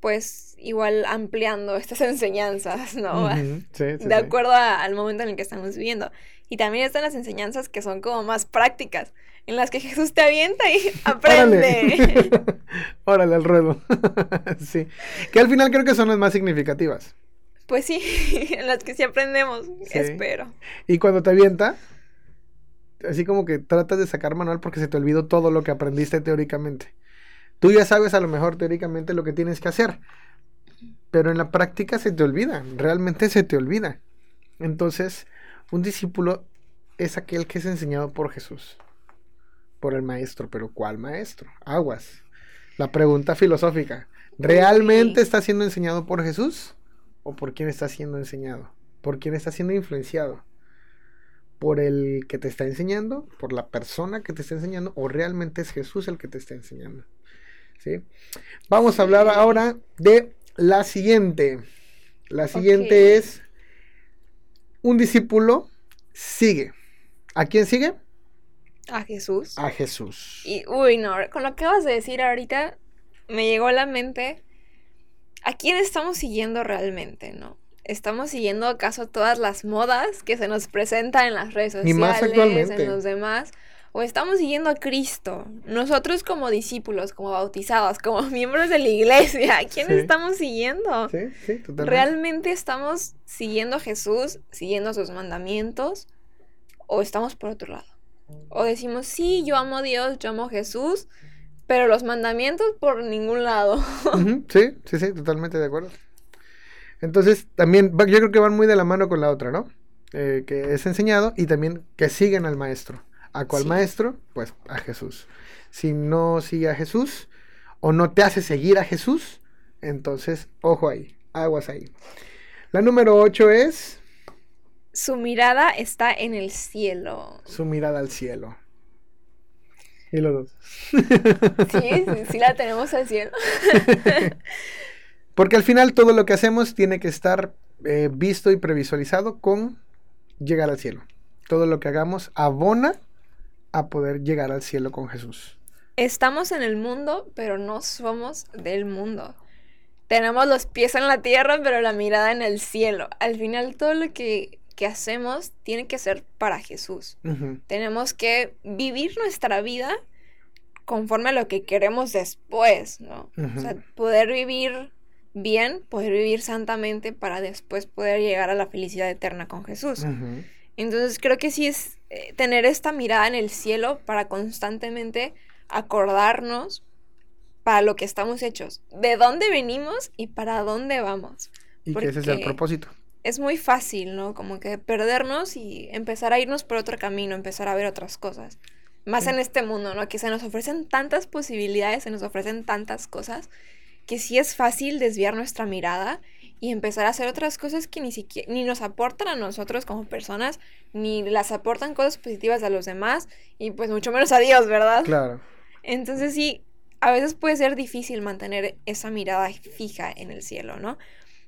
pues igual ampliando estas [laughs] enseñanzas, ¿no? de acuerdo al momento en el que estamos viviendo. Y también están las enseñanzas que son como más prácticas, en las que Jesús te avienta y [laughs] aprende. [laughs] Órale, al ruedo. [laughs] sí. Que al final creo que son las más significativas. Pues sí, en las que sí aprendemos, espero. Y cuando te avienta, así como que tratas de sacar manual porque se te olvidó todo lo que aprendiste teóricamente. Tú ya sabes a lo mejor teóricamente lo que tienes que hacer, pero en la práctica se te olvida, realmente se te olvida. Entonces, un discípulo es aquel que es enseñado por Jesús, por el maestro, pero ¿cuál maestro? Aguas. La pregunta filosófica, ¿realmente está siendo enseñado por Jesús o por quién está siendo enseñado? ¿Por quién está siendo influenciado? ¿Por el que te está enseñando? ¿Por la persona que te está enseñando? ¿O realmente es Jesús el que te está enseñando? ¿sí? Vamos a hablar ahora de la siguiente. La siguiente es un discípulo sigue. ¿A quién sigue? A Jesús. A Jesús. Y, uy, no, con lo que acabas de decir ahorita, me llegó a la mente, ¿a quién estamos siguiendo realmente, no? ¿Estamos siguiendo acaso todas las modas que se nos presentan en las redes sociales, más actualmente. en los demás? O estamos siguiendo a Cristo. Nosotros como discípulos, como bautizados, como [laughs] miembros de la iglesia, ¿a quién estamos siguiendo? Sí, sí, totalmente. ¿Realmente estamos siguiendo a Jesús, siguiendo sus mandamientos? ¿O estamos por otro lado? O decimos, sí, yo amo a Dios, yo amo a Jesús, pero los mandamientos por ningún lado. [laughs] Sí, sí, sí, totalmente de acuerdo. Entonces, también, yo creo que van muy de la mano con la otra, ¿no? Eh, que es enseñado y también que siguen al maestro. ¿A cuál maestro? Pues a Jesús. Si no sigue a Jesús o no te hace seguir a Jesús, entonces, ojo ahí, aguas ahí. La número 8 es... Su mirada está en el cielo. Su mirada al cielo. Y los dos. Sí, sí, la tenemos al cielo. [laughs] Porque al final todo lo que hacemos tiene que estar eh, visto y previsualizado con llegar al cielo todo lo que hagamos abona a poder llegar al cielo con Jesús. Estamos en el mundo, pero no somos del mundo. Tenemos los pies en la tierra, pero la mirada en el cielo. Al final todo lo que, que hacemos tiene que ser para Jesús. Tenemos que vivir nuestra vida conforme a lo que queremos después, ¿no? O sea, poder vivir bien, poder vivir santamente para después poder llegar a la felicidad eterna con Jesús. Entonces creo que sí es eh, tener esta mirada en el cielo para constantemente acordarnos para lo que estamos hechos, de dónde venimos y para dónde vamos. Y que ese es el propósito. Es muy fácil, ¿no? Como que perdernos y empezar a irnos por otro camino, empezar a ver otras cosas. Más Sí. en este mundo, ¿no? Que se nos ofrecen tantas posibilidades, se nos ofrecen tantas cosas, que sí es fácil desviar nuestra mirada y empezar a hacer otras cosas que ni siquiera ni nos aportan a nosotros como personas, ni las aportan cosas positivas a los demás y pues mucho menos a Dios, ¿verdad? Claro. Entonces sí, a veces puede ser difícil mantener esa mirada fija en el cielo, ¿no?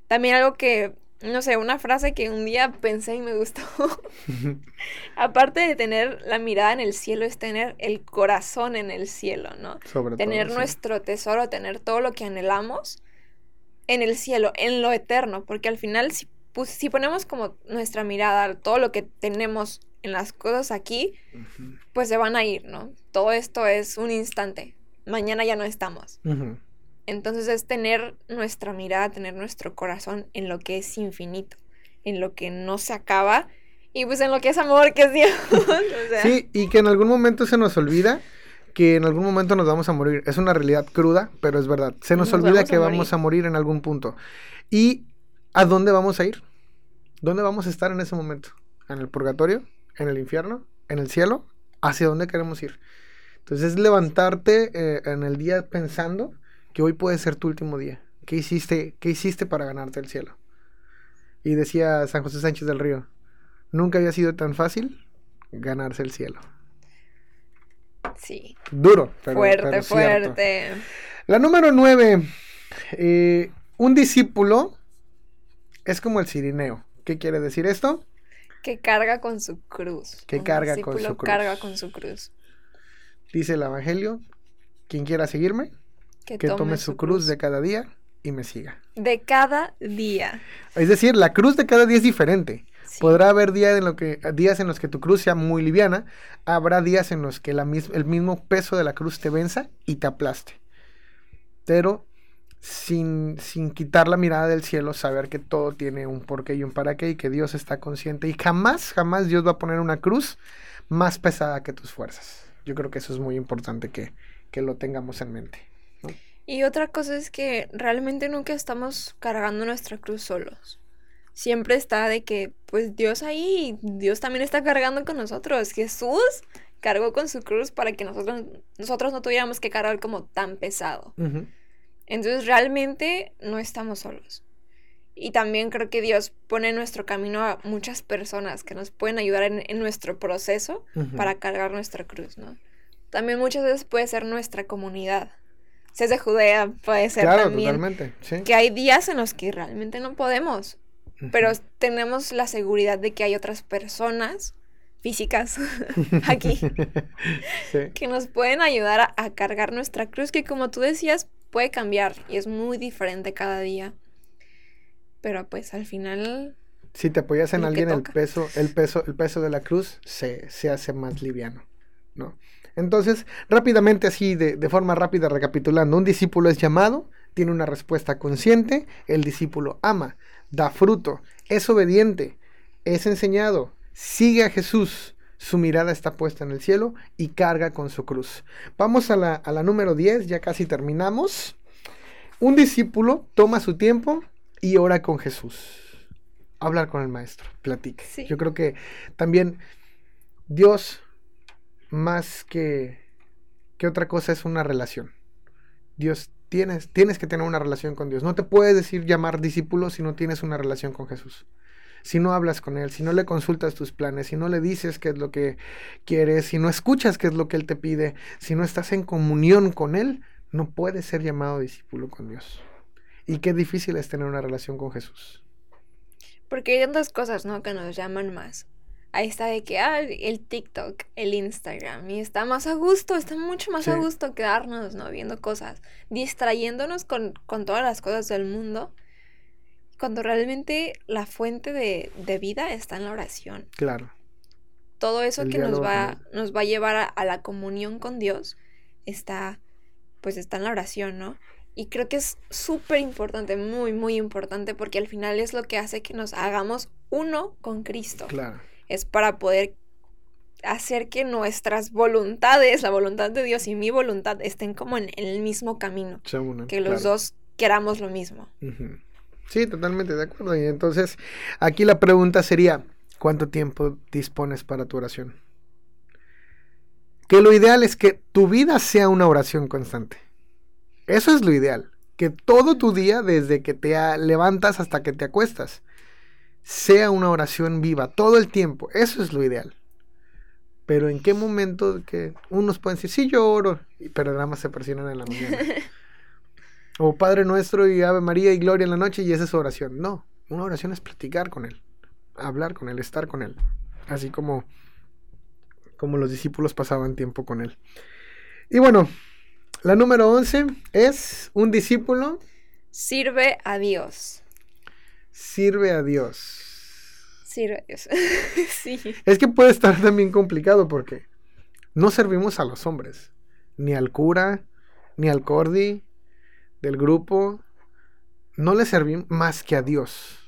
También algo que, no sé, una frase que un día pensé y me gustó, [laughs] aparte de tener la mirada en el cielo, es tener el corazón en el cielo, ¿no? Sobre Tener todo. sí. nuestro tesoro, tener todo lo que anhelamos en el cielo, en lo eterno, porque al final si, pues, si ponemos como nuestra mirada, todo lo que tenemos en las cosas aquí, pues se van a ir, ¿no? Todo esto es un instante. Mañana ya no estamos. Entonces es tener nuestra mirada, tener nuestro corazón en lo que es infinito, en lo que no se acaba y pues en lo que es amor, que es Dios. [laughs] o sea, Sí, y que en algún momento se nos olvida que en algún momento nos vamos a morir. Es una realidad cruda, pero es verdad. Se nos, Nos olvida vamos que vamos a morir en algún punto. ¿Y a dónde vamos a ir? ¿Dónde vamos a estar en ese momento? ¿En el purgatorio? ¿En el infierno? ¿En el cielo? ¿Hacia dónde queremos ir? Entonces es levantarte eh, en el día pensando que hoy puede ser tu último día. ¿Qué hiciste, ¿Qué hiciste para ganarte el cielo? Y decía San José Sánchez del Río, nunca había sido tan fácil ganarse el cielo. Sí. Duro, pero, fuerte, pero fuerte. La número nueve. eh, un discípulo es como el cirineo. ¿Qué quiere decir esto? Que carga con su cruz. Que Un carga con su cruz. carga con su cruz. Dice el Evangelio, quien quiera seguirme, Que, que tome su cruz de cada día y me siga. de cada día. Es decir, la cruz de cada día es diferente. Sí. Podrá haber día en lo que, días en los que tu cruz sea muy liviana, habrá días en los que la mis- el mismo peso de la cruz te venza y te aplaste. Pero sin, sin quitar la mirada del cielo, saber que todo tiene un porqué y un para qué y que Dios está consciente y jamás, jamás Dios va a poner una cruz más pesada que tus fuerzas. Yo creo que eso es muy importante que, que lo tengamos en mente. Y otra cosa es que realmente nunca estamos cargando nuestra cruz solos. Siempre está de que, pues Dios ahí, Dios también está cargando con nosotros. Jesús cargó con su cruz para que nosotros, nosotros no tuviéramos que cargar como tan pesado. Ujú. Entonces realmente no estamos solos. Y también creo que Dios pone en nuestro camino a muchas personas que nos pueden ayudar en, en nuestro proceso para cargar nuestra cruz, ¿no? También muchas veces puede ser nuestra comunidad. Si es de Judea, puede ser Claro, también totalmente. Sí. que hay días en los que realmente no podemos, pero tenemos la seguridad de que hay otras personas físicas [laughs] aquí [laughs] Sí. que nos pueden ayudar a, a cargar nuestra cruz, que como tú decías, puede cambiar y es muy diferente cada día. Pero pues al final, Si te apoyas en alguien, el peso, el peso, el peso de la cruz se, se hace más liviano, ¿no? Entonces, rápidamente, así, de, de forma rápida, recapitulando, un discípulo es llamado, tiene una respuesta consciente, el discípulo ama, da fruto, es obediente, es enseñado, sigue a Jesús, su mirada está puesta en el cielo y carga con su cruz. Vamos a la, a la número 10, ya casi terminamos. Un discípulo toma su tiempo y ora con Jesús. Hablar con el maestro, platique. Sí. Yo creo que también Dios, más que, que otra cosa, es una relación. Dios, tienes, tienes que tener una relación con Dios. No te puedes decir llamar discípulo si no tienes una relación con Jesús. Si no hablas con Él, si no le consultas tus planes, si no le dices qué es lo que quieres, si no escuchas qué es lo que Él te pide, si no estás en comunión con Él, no puedes ser llamado discípulo con Dios. Y qué difícil es tener una relación con Jesús. porque hay tantas cosas, ¿no? Que nos llaman más. Ahí está de que, ah, el TikTok, el Instagram, y está más a gusto, está mucho más a gusto quedarnos, ¿no? Viendo cosas, distrayéndonos con, con todas las cosas del mundo, cuando realmente la fuente de, de vida está en la oración. Claro. Todo eso El que nos va, nos va a llevar a, a la comunión con Dios está, pues está en la oración, ¿no? Y creo que es súper importante, muy, muy importante, porque al final es lo que hace que nos hagamos uno con Cristo Claro. Es para poder hacer que nuestras voluntades, la voluntad de Dios y mi voluntad estén como en, en el mismo camino, unen, que los claro. dos queramos lo mismo. Sí, totalmente de acuerdo. Y entonces, aquí la pregunta sería, ¿cuánto tiempo dispones para tu oración? Que lo ideal es que tu vida sea una oración constante. Eso es lo ideal. Que todo tu día, desde que te levantas hasta que te acuestas, sea una oración viva, todo el tiempo. Eso es lo ideal. Pero en qué momento que unos pueden decir, sí, yo oro, y- pero nada más se presionan en la mañana. [laughs] O Padre Nuestro y Ave María y Gloria en la noche y esa es su oración. No, una oración es platicar con Él, hablar con Él, estar con Él. Así como, como los discípulos pasaban tiempo con Él. Y bueno, la número 11 es un discípulo Sirve a Dios. Sirve a Dios. Sirve a Dios. [laughs] sí. Es que puede estar también complicado porque no servimos a los hombres, ni al cura, ni al cordi del grupo, no le servimos más que a Dios.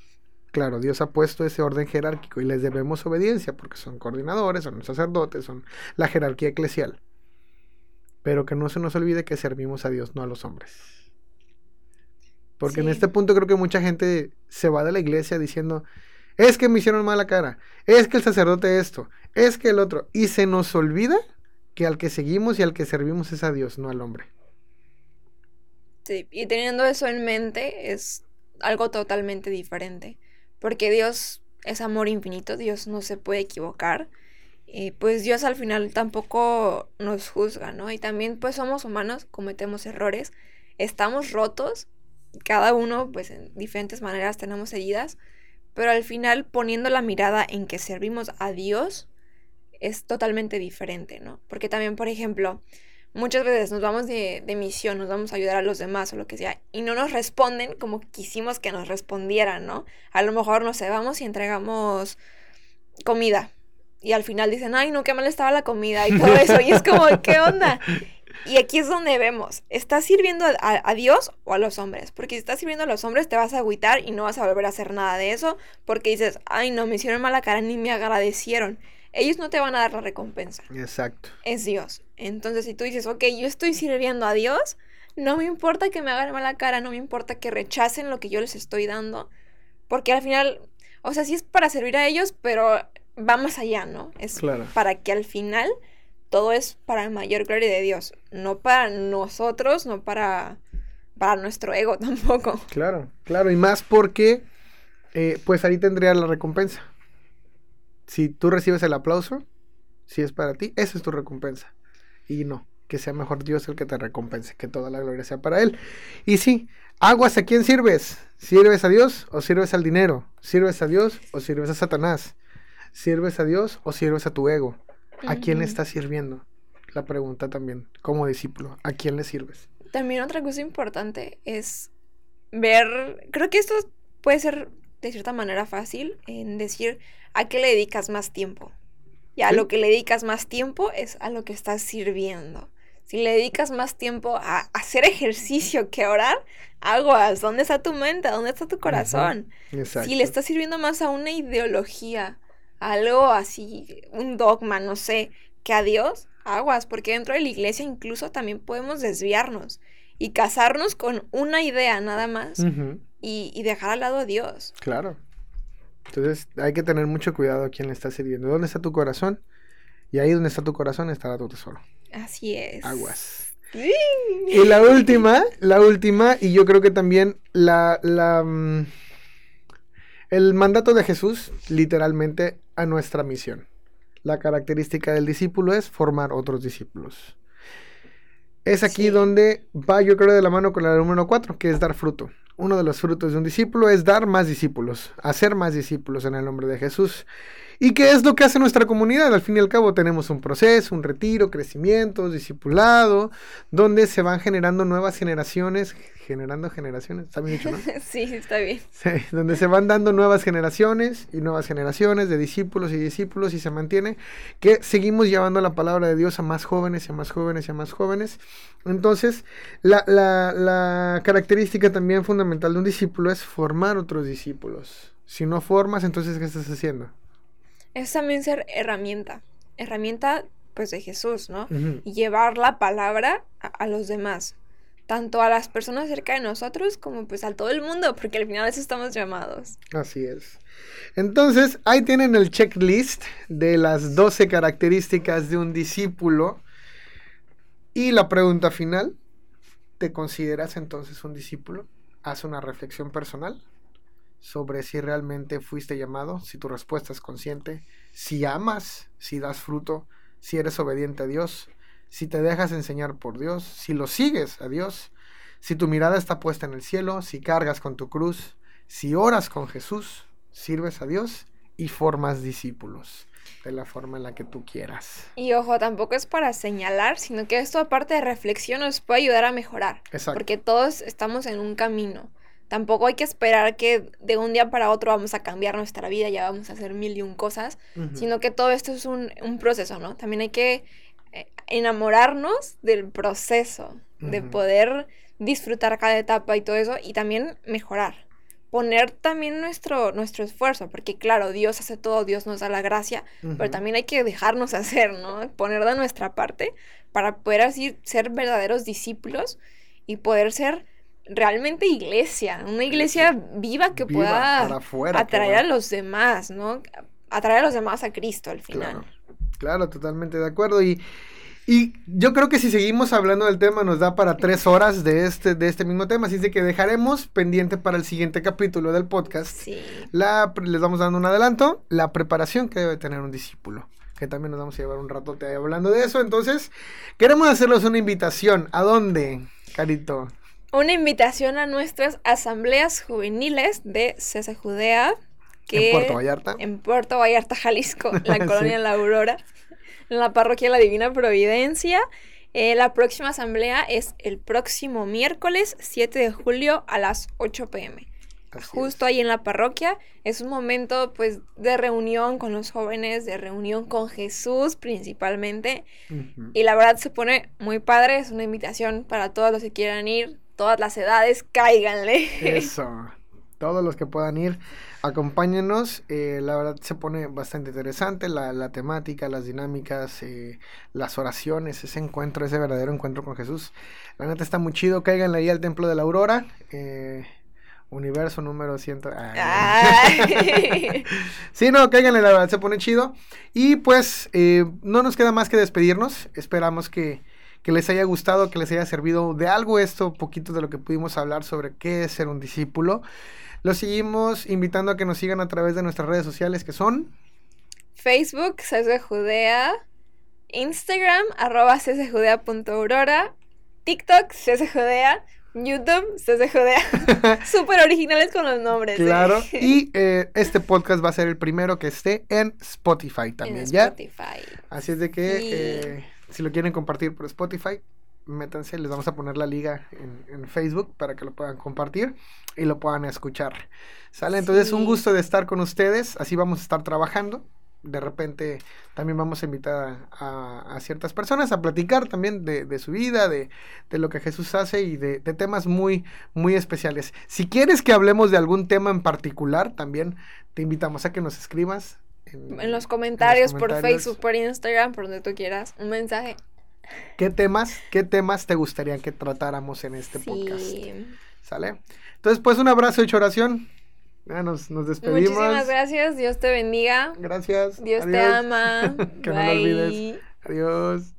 Claro, Dios ha puesto ese orden jerárquico y les debemos obediencia porque son coordinadores, son sacerdotes, son la jerarquía eclesial. Pero que no se nos olvide que servimos a Dios, no a los hombres. Porque en este punto creo que mucha gente se va de la iglesia diciendo, es que me hicieron mala cara, es que el sacerdote esto, es que el otro, y se nos olvida que al que seguimos y al que servimos es a Dios, no al hombre. Sí, y teniendo eso en mente es algo totalmente diferente, porque Dios es amor infinito, Dios no se puede equivocar, y pues Dios al final tampoco nos juzga, ¿no? Y también pues somos humanos, cometemos errores, estamos rotos, cada uno pues en diferentes maneras tenemos heridas, pero al final poniendo la mirada en que servimos a Dios es totalmente diferente, ¿no? Porque también, por ejemplo, muchas veces nos vamos de, de misión, nos vamos a ayudar a los demás o lo que sea, y no nos responden como quisimos que nos respondieran, ¿no? A lo mejor, no sé, vamos y entregamos comida. Y al final dicen, ay, no, qué mal estaba la comida y todo eso. Y es como, [laughs] ¿qué onda? Y aquí es donde vemos, ¿estás sirviendo a, a- a Dios o a los hombres? Porque si estás sirviendo a los hombres te vas a agüitar y no vas a volver a hacer nada de eso porque dices, ay, no, me hicieron mala cara ni me agradecieron. Ellos no te van a dar la recompensa Exacto. es Dios. Entonces, si tú dices, ok, yo estoy sirviendo a Dios, no me importa que me hagan mala cara, no me importa que rechacen lo que yo les estoy dando, porque al final, o sea, sí es para servir a ellos, pero va más allá, ¿no? Es Claro. para que al final todo es para mayor gloria de Dios, no para nosotros, no para, para nuestro ego [laughs] tampoco. Claro, claro, y más porque eh, pues ahí tendría la recompensa. Si tú recibes el aplauso, si es para ti, esa es tu recompensa. Y no, que sea mejor Dios el que te recompense, que toda la gloria sea para Él. Y sí, aguas, ¿a quién sirves? ¿Sirves a Dios o sirves al dinero? ¿Sirves a Dios o sirves a Satanás? ¿Sirves a Dios o sirves a tu ego? ¿A quién le estás sirviendo? La pregunta también, como discípulo, ¿a quién le sirves? También otra cosa importante es ver, creo que esto puede ser de cierta manera fácil en decir a qué le dedicas más tiempo. Y a Sí. lo que le dedicas más tiempo es a lo que estás sirviendo. Si le dedicas más tiempo a hacer ejercicio que a orar, aguas, ¿dónde está tu mente? ¿Dónde está tu corazón? Exacto. Si le estás sirviendo más a una ideología, algo así, un dogma, no sé, que a Dios, aguas, porque dentro de la iglesia incluso también podemos desviarnos y casarnos con una idea nada más y, y dejar al lado a Dios. Claro. Entonces hay que tener mucho cuidado a quién le estás sirviendo. ¿Dónde está tu corazón? Y ahí donde está tu corazón estará tu tesoro. Así es. Aguas. Sí. Y la última, la última, y yo creo que también la, la, mm, el mandato de Jesús, literalmente, a nuestra misión. La característica del discípulo es formar otros discípulos. Es aquí Sí. donde va, yo creo, de la mano con la número 4, que es dar fruto. Uno de los frutos de un discípulo es dar más discípulos, hacer más discípulos en el nombre de Jesús. ¿Y qué es lo que hace nuestra comunidad? Al fin y al cabo tenemos un proceso, un retiro, crecimiento, discipulado, donde se van generando nuevas generaciones, generando generaciones, ¿está bien dicho, no? [laughs] sí, está bien. Sí, donde se van dando nuevas generaciones y nuevas generaciones de discípulos y discípulos y se mantiene que seguimos llevando la palabra de Dios a más jóvenes y a más jóvenes y a más jóvenes. Entonces, la, la, la característica también fundamental de un discípulo es formar otros discípulos. Si no formas, entonces, ¿qué estás haciendo? Es también ser herramienta. Herramienta, pues, de Jesús, ¿no? Y llevar la palabra a, los demás. Tanto a las personas cerca de nosotros como pues a todo el mundo, porque al final eso estamos llamados. Así es. Entonces, ahí tienen el checklist de las 12 características de un discípulo. Y la pregunta final, ¿te consideras entonces un discípulo? Haz una reflexión personal sobre si realmente fuiste llamado, si tu respuesta es consciente, si amas, si das fruto, si eres obediente a Dios, si te dejas enseñar por Dios, si lo sigues a Dios, si tu mirada está puesta en el cielo, si cargas con tu cruz, si oras con Jesús, sirves a Dios y formas discípulos de la forma en la que tú quieras. Y ojo, tampoco es para señalar, sino que esto aparte de reflexión nos puede ayudar a mejorar. Exacto. Porque todos estamos en un camino. Tampoco hay que esperar que de un día para otro vamos a cambiar nuestra vida, ya vamos a hacer mil y un cosas, sino que todo esto es un, proceso, ¿no? También hay que eh, enamorarnos del proceso, de poder disfrutar cada etapa y todo eso, y también mejorar. Poner también nuestro, nuestro esfuerzo, porque claro, Dios hace todo, Dios nos da la gracia, pero también hay que dejarnos [laughs] hacer, ¿no? Poner de nuestra parte para poder así ser verdaderos discípulos y poder ser realmente iglesia, una iglesia viva que pueda atraer a los demás, ¿no? Atraer a los demás a Cristo al final. Claro, totalmente de acuerdo. Y, y yo creo que si seguimos hablando del tema nos da para tres horas de este, de este mismo tema, así que dejaremos pendiente para el siguiente capítulo del podcast. Sí. La, les vamos dando un adelanto, la preparación que debe tener un discípulo que también nos vamos a llevar un ratote hablando de eso. Entonces, queremos hacerles una invitación. ¿A dónde, Carito? Una invitación a nuestras asambleas juveniles de Cese Judea. Que en Puerto Vallarta. En Puerto Vallarta, Jalisco, [laughs] la colonia La Aurora, en la parroquia La Divina Providencia. Eh, la próxima asamblea es el próximo miércoles 7 de julio a las 8 pm. Justo ahí en la parroquia. Es un momento pues de reunión con los jóvenes, de reunión con Jesús principalmente. Y la verdad se pone muy padre, es una invitación para todos los que quieran ir todas las edades, cáiganle. Eso. Todos los que puedan ir, acompáñenos. Eh, la verdad se pone bastante interesante la, temática, las dinámicas, eh, las oraciones, ese encuentro, ese verdadero encuentro con Jesús. La neta está muy chido. Cáiganle ahí al Templo de la Aurora. Eh, universo número 100. [laughs] sí, no, cáiganle, la verdad se pone chido. Y pues no nos queda más que despedirnos. Esperamos que que les haya gustado, que les haya servido de algo esto, poquito de lo que pudimos hablar sobre qué es ser un discípulo. Los seguimos invitando a que nos sigan a través de nuestras redes sociales que son Facebook, de Judea, Instagram, arroba Aurora, TikTok, Judea, YouTube, de Judea. [laughs] Súper originales con los nombres. ¿eh? Claro. [laughs] Y eh, este podcast va a ser el primero que esté en Spotify también, en Spotify. Así es de que eh, si lo quieren compartir por Spotify, métanse, les vamos a poner la liga en, Facebook para que lo puedan compartir y lo puedan escuchar. ¿Sale? Entonces, un gusto de estar con ustedes. Así vamos a estar trabajando. De repente también vamos a invitar a, ciertas personas a platicar también de, su vida, de, lo que Jesús hace y de, temas muy, muy especiales. Si quieres que hablemos de algún tema en particular, también te invitamos a que nos escribas en, los comentarios, por Facebook, por Instagram, por donde tú quieras, un mensaje. ¿Qué temas, qué temas te gustaría que tratáramos en este podcast? ¿Sale? Entonces, pues un abrazo y oración. Ya nos, nos, despedimos. Muchísimas gracias. Dios te bendiga. Gracias. Dios te ama. [laughs] que no lo olvides. Adiós.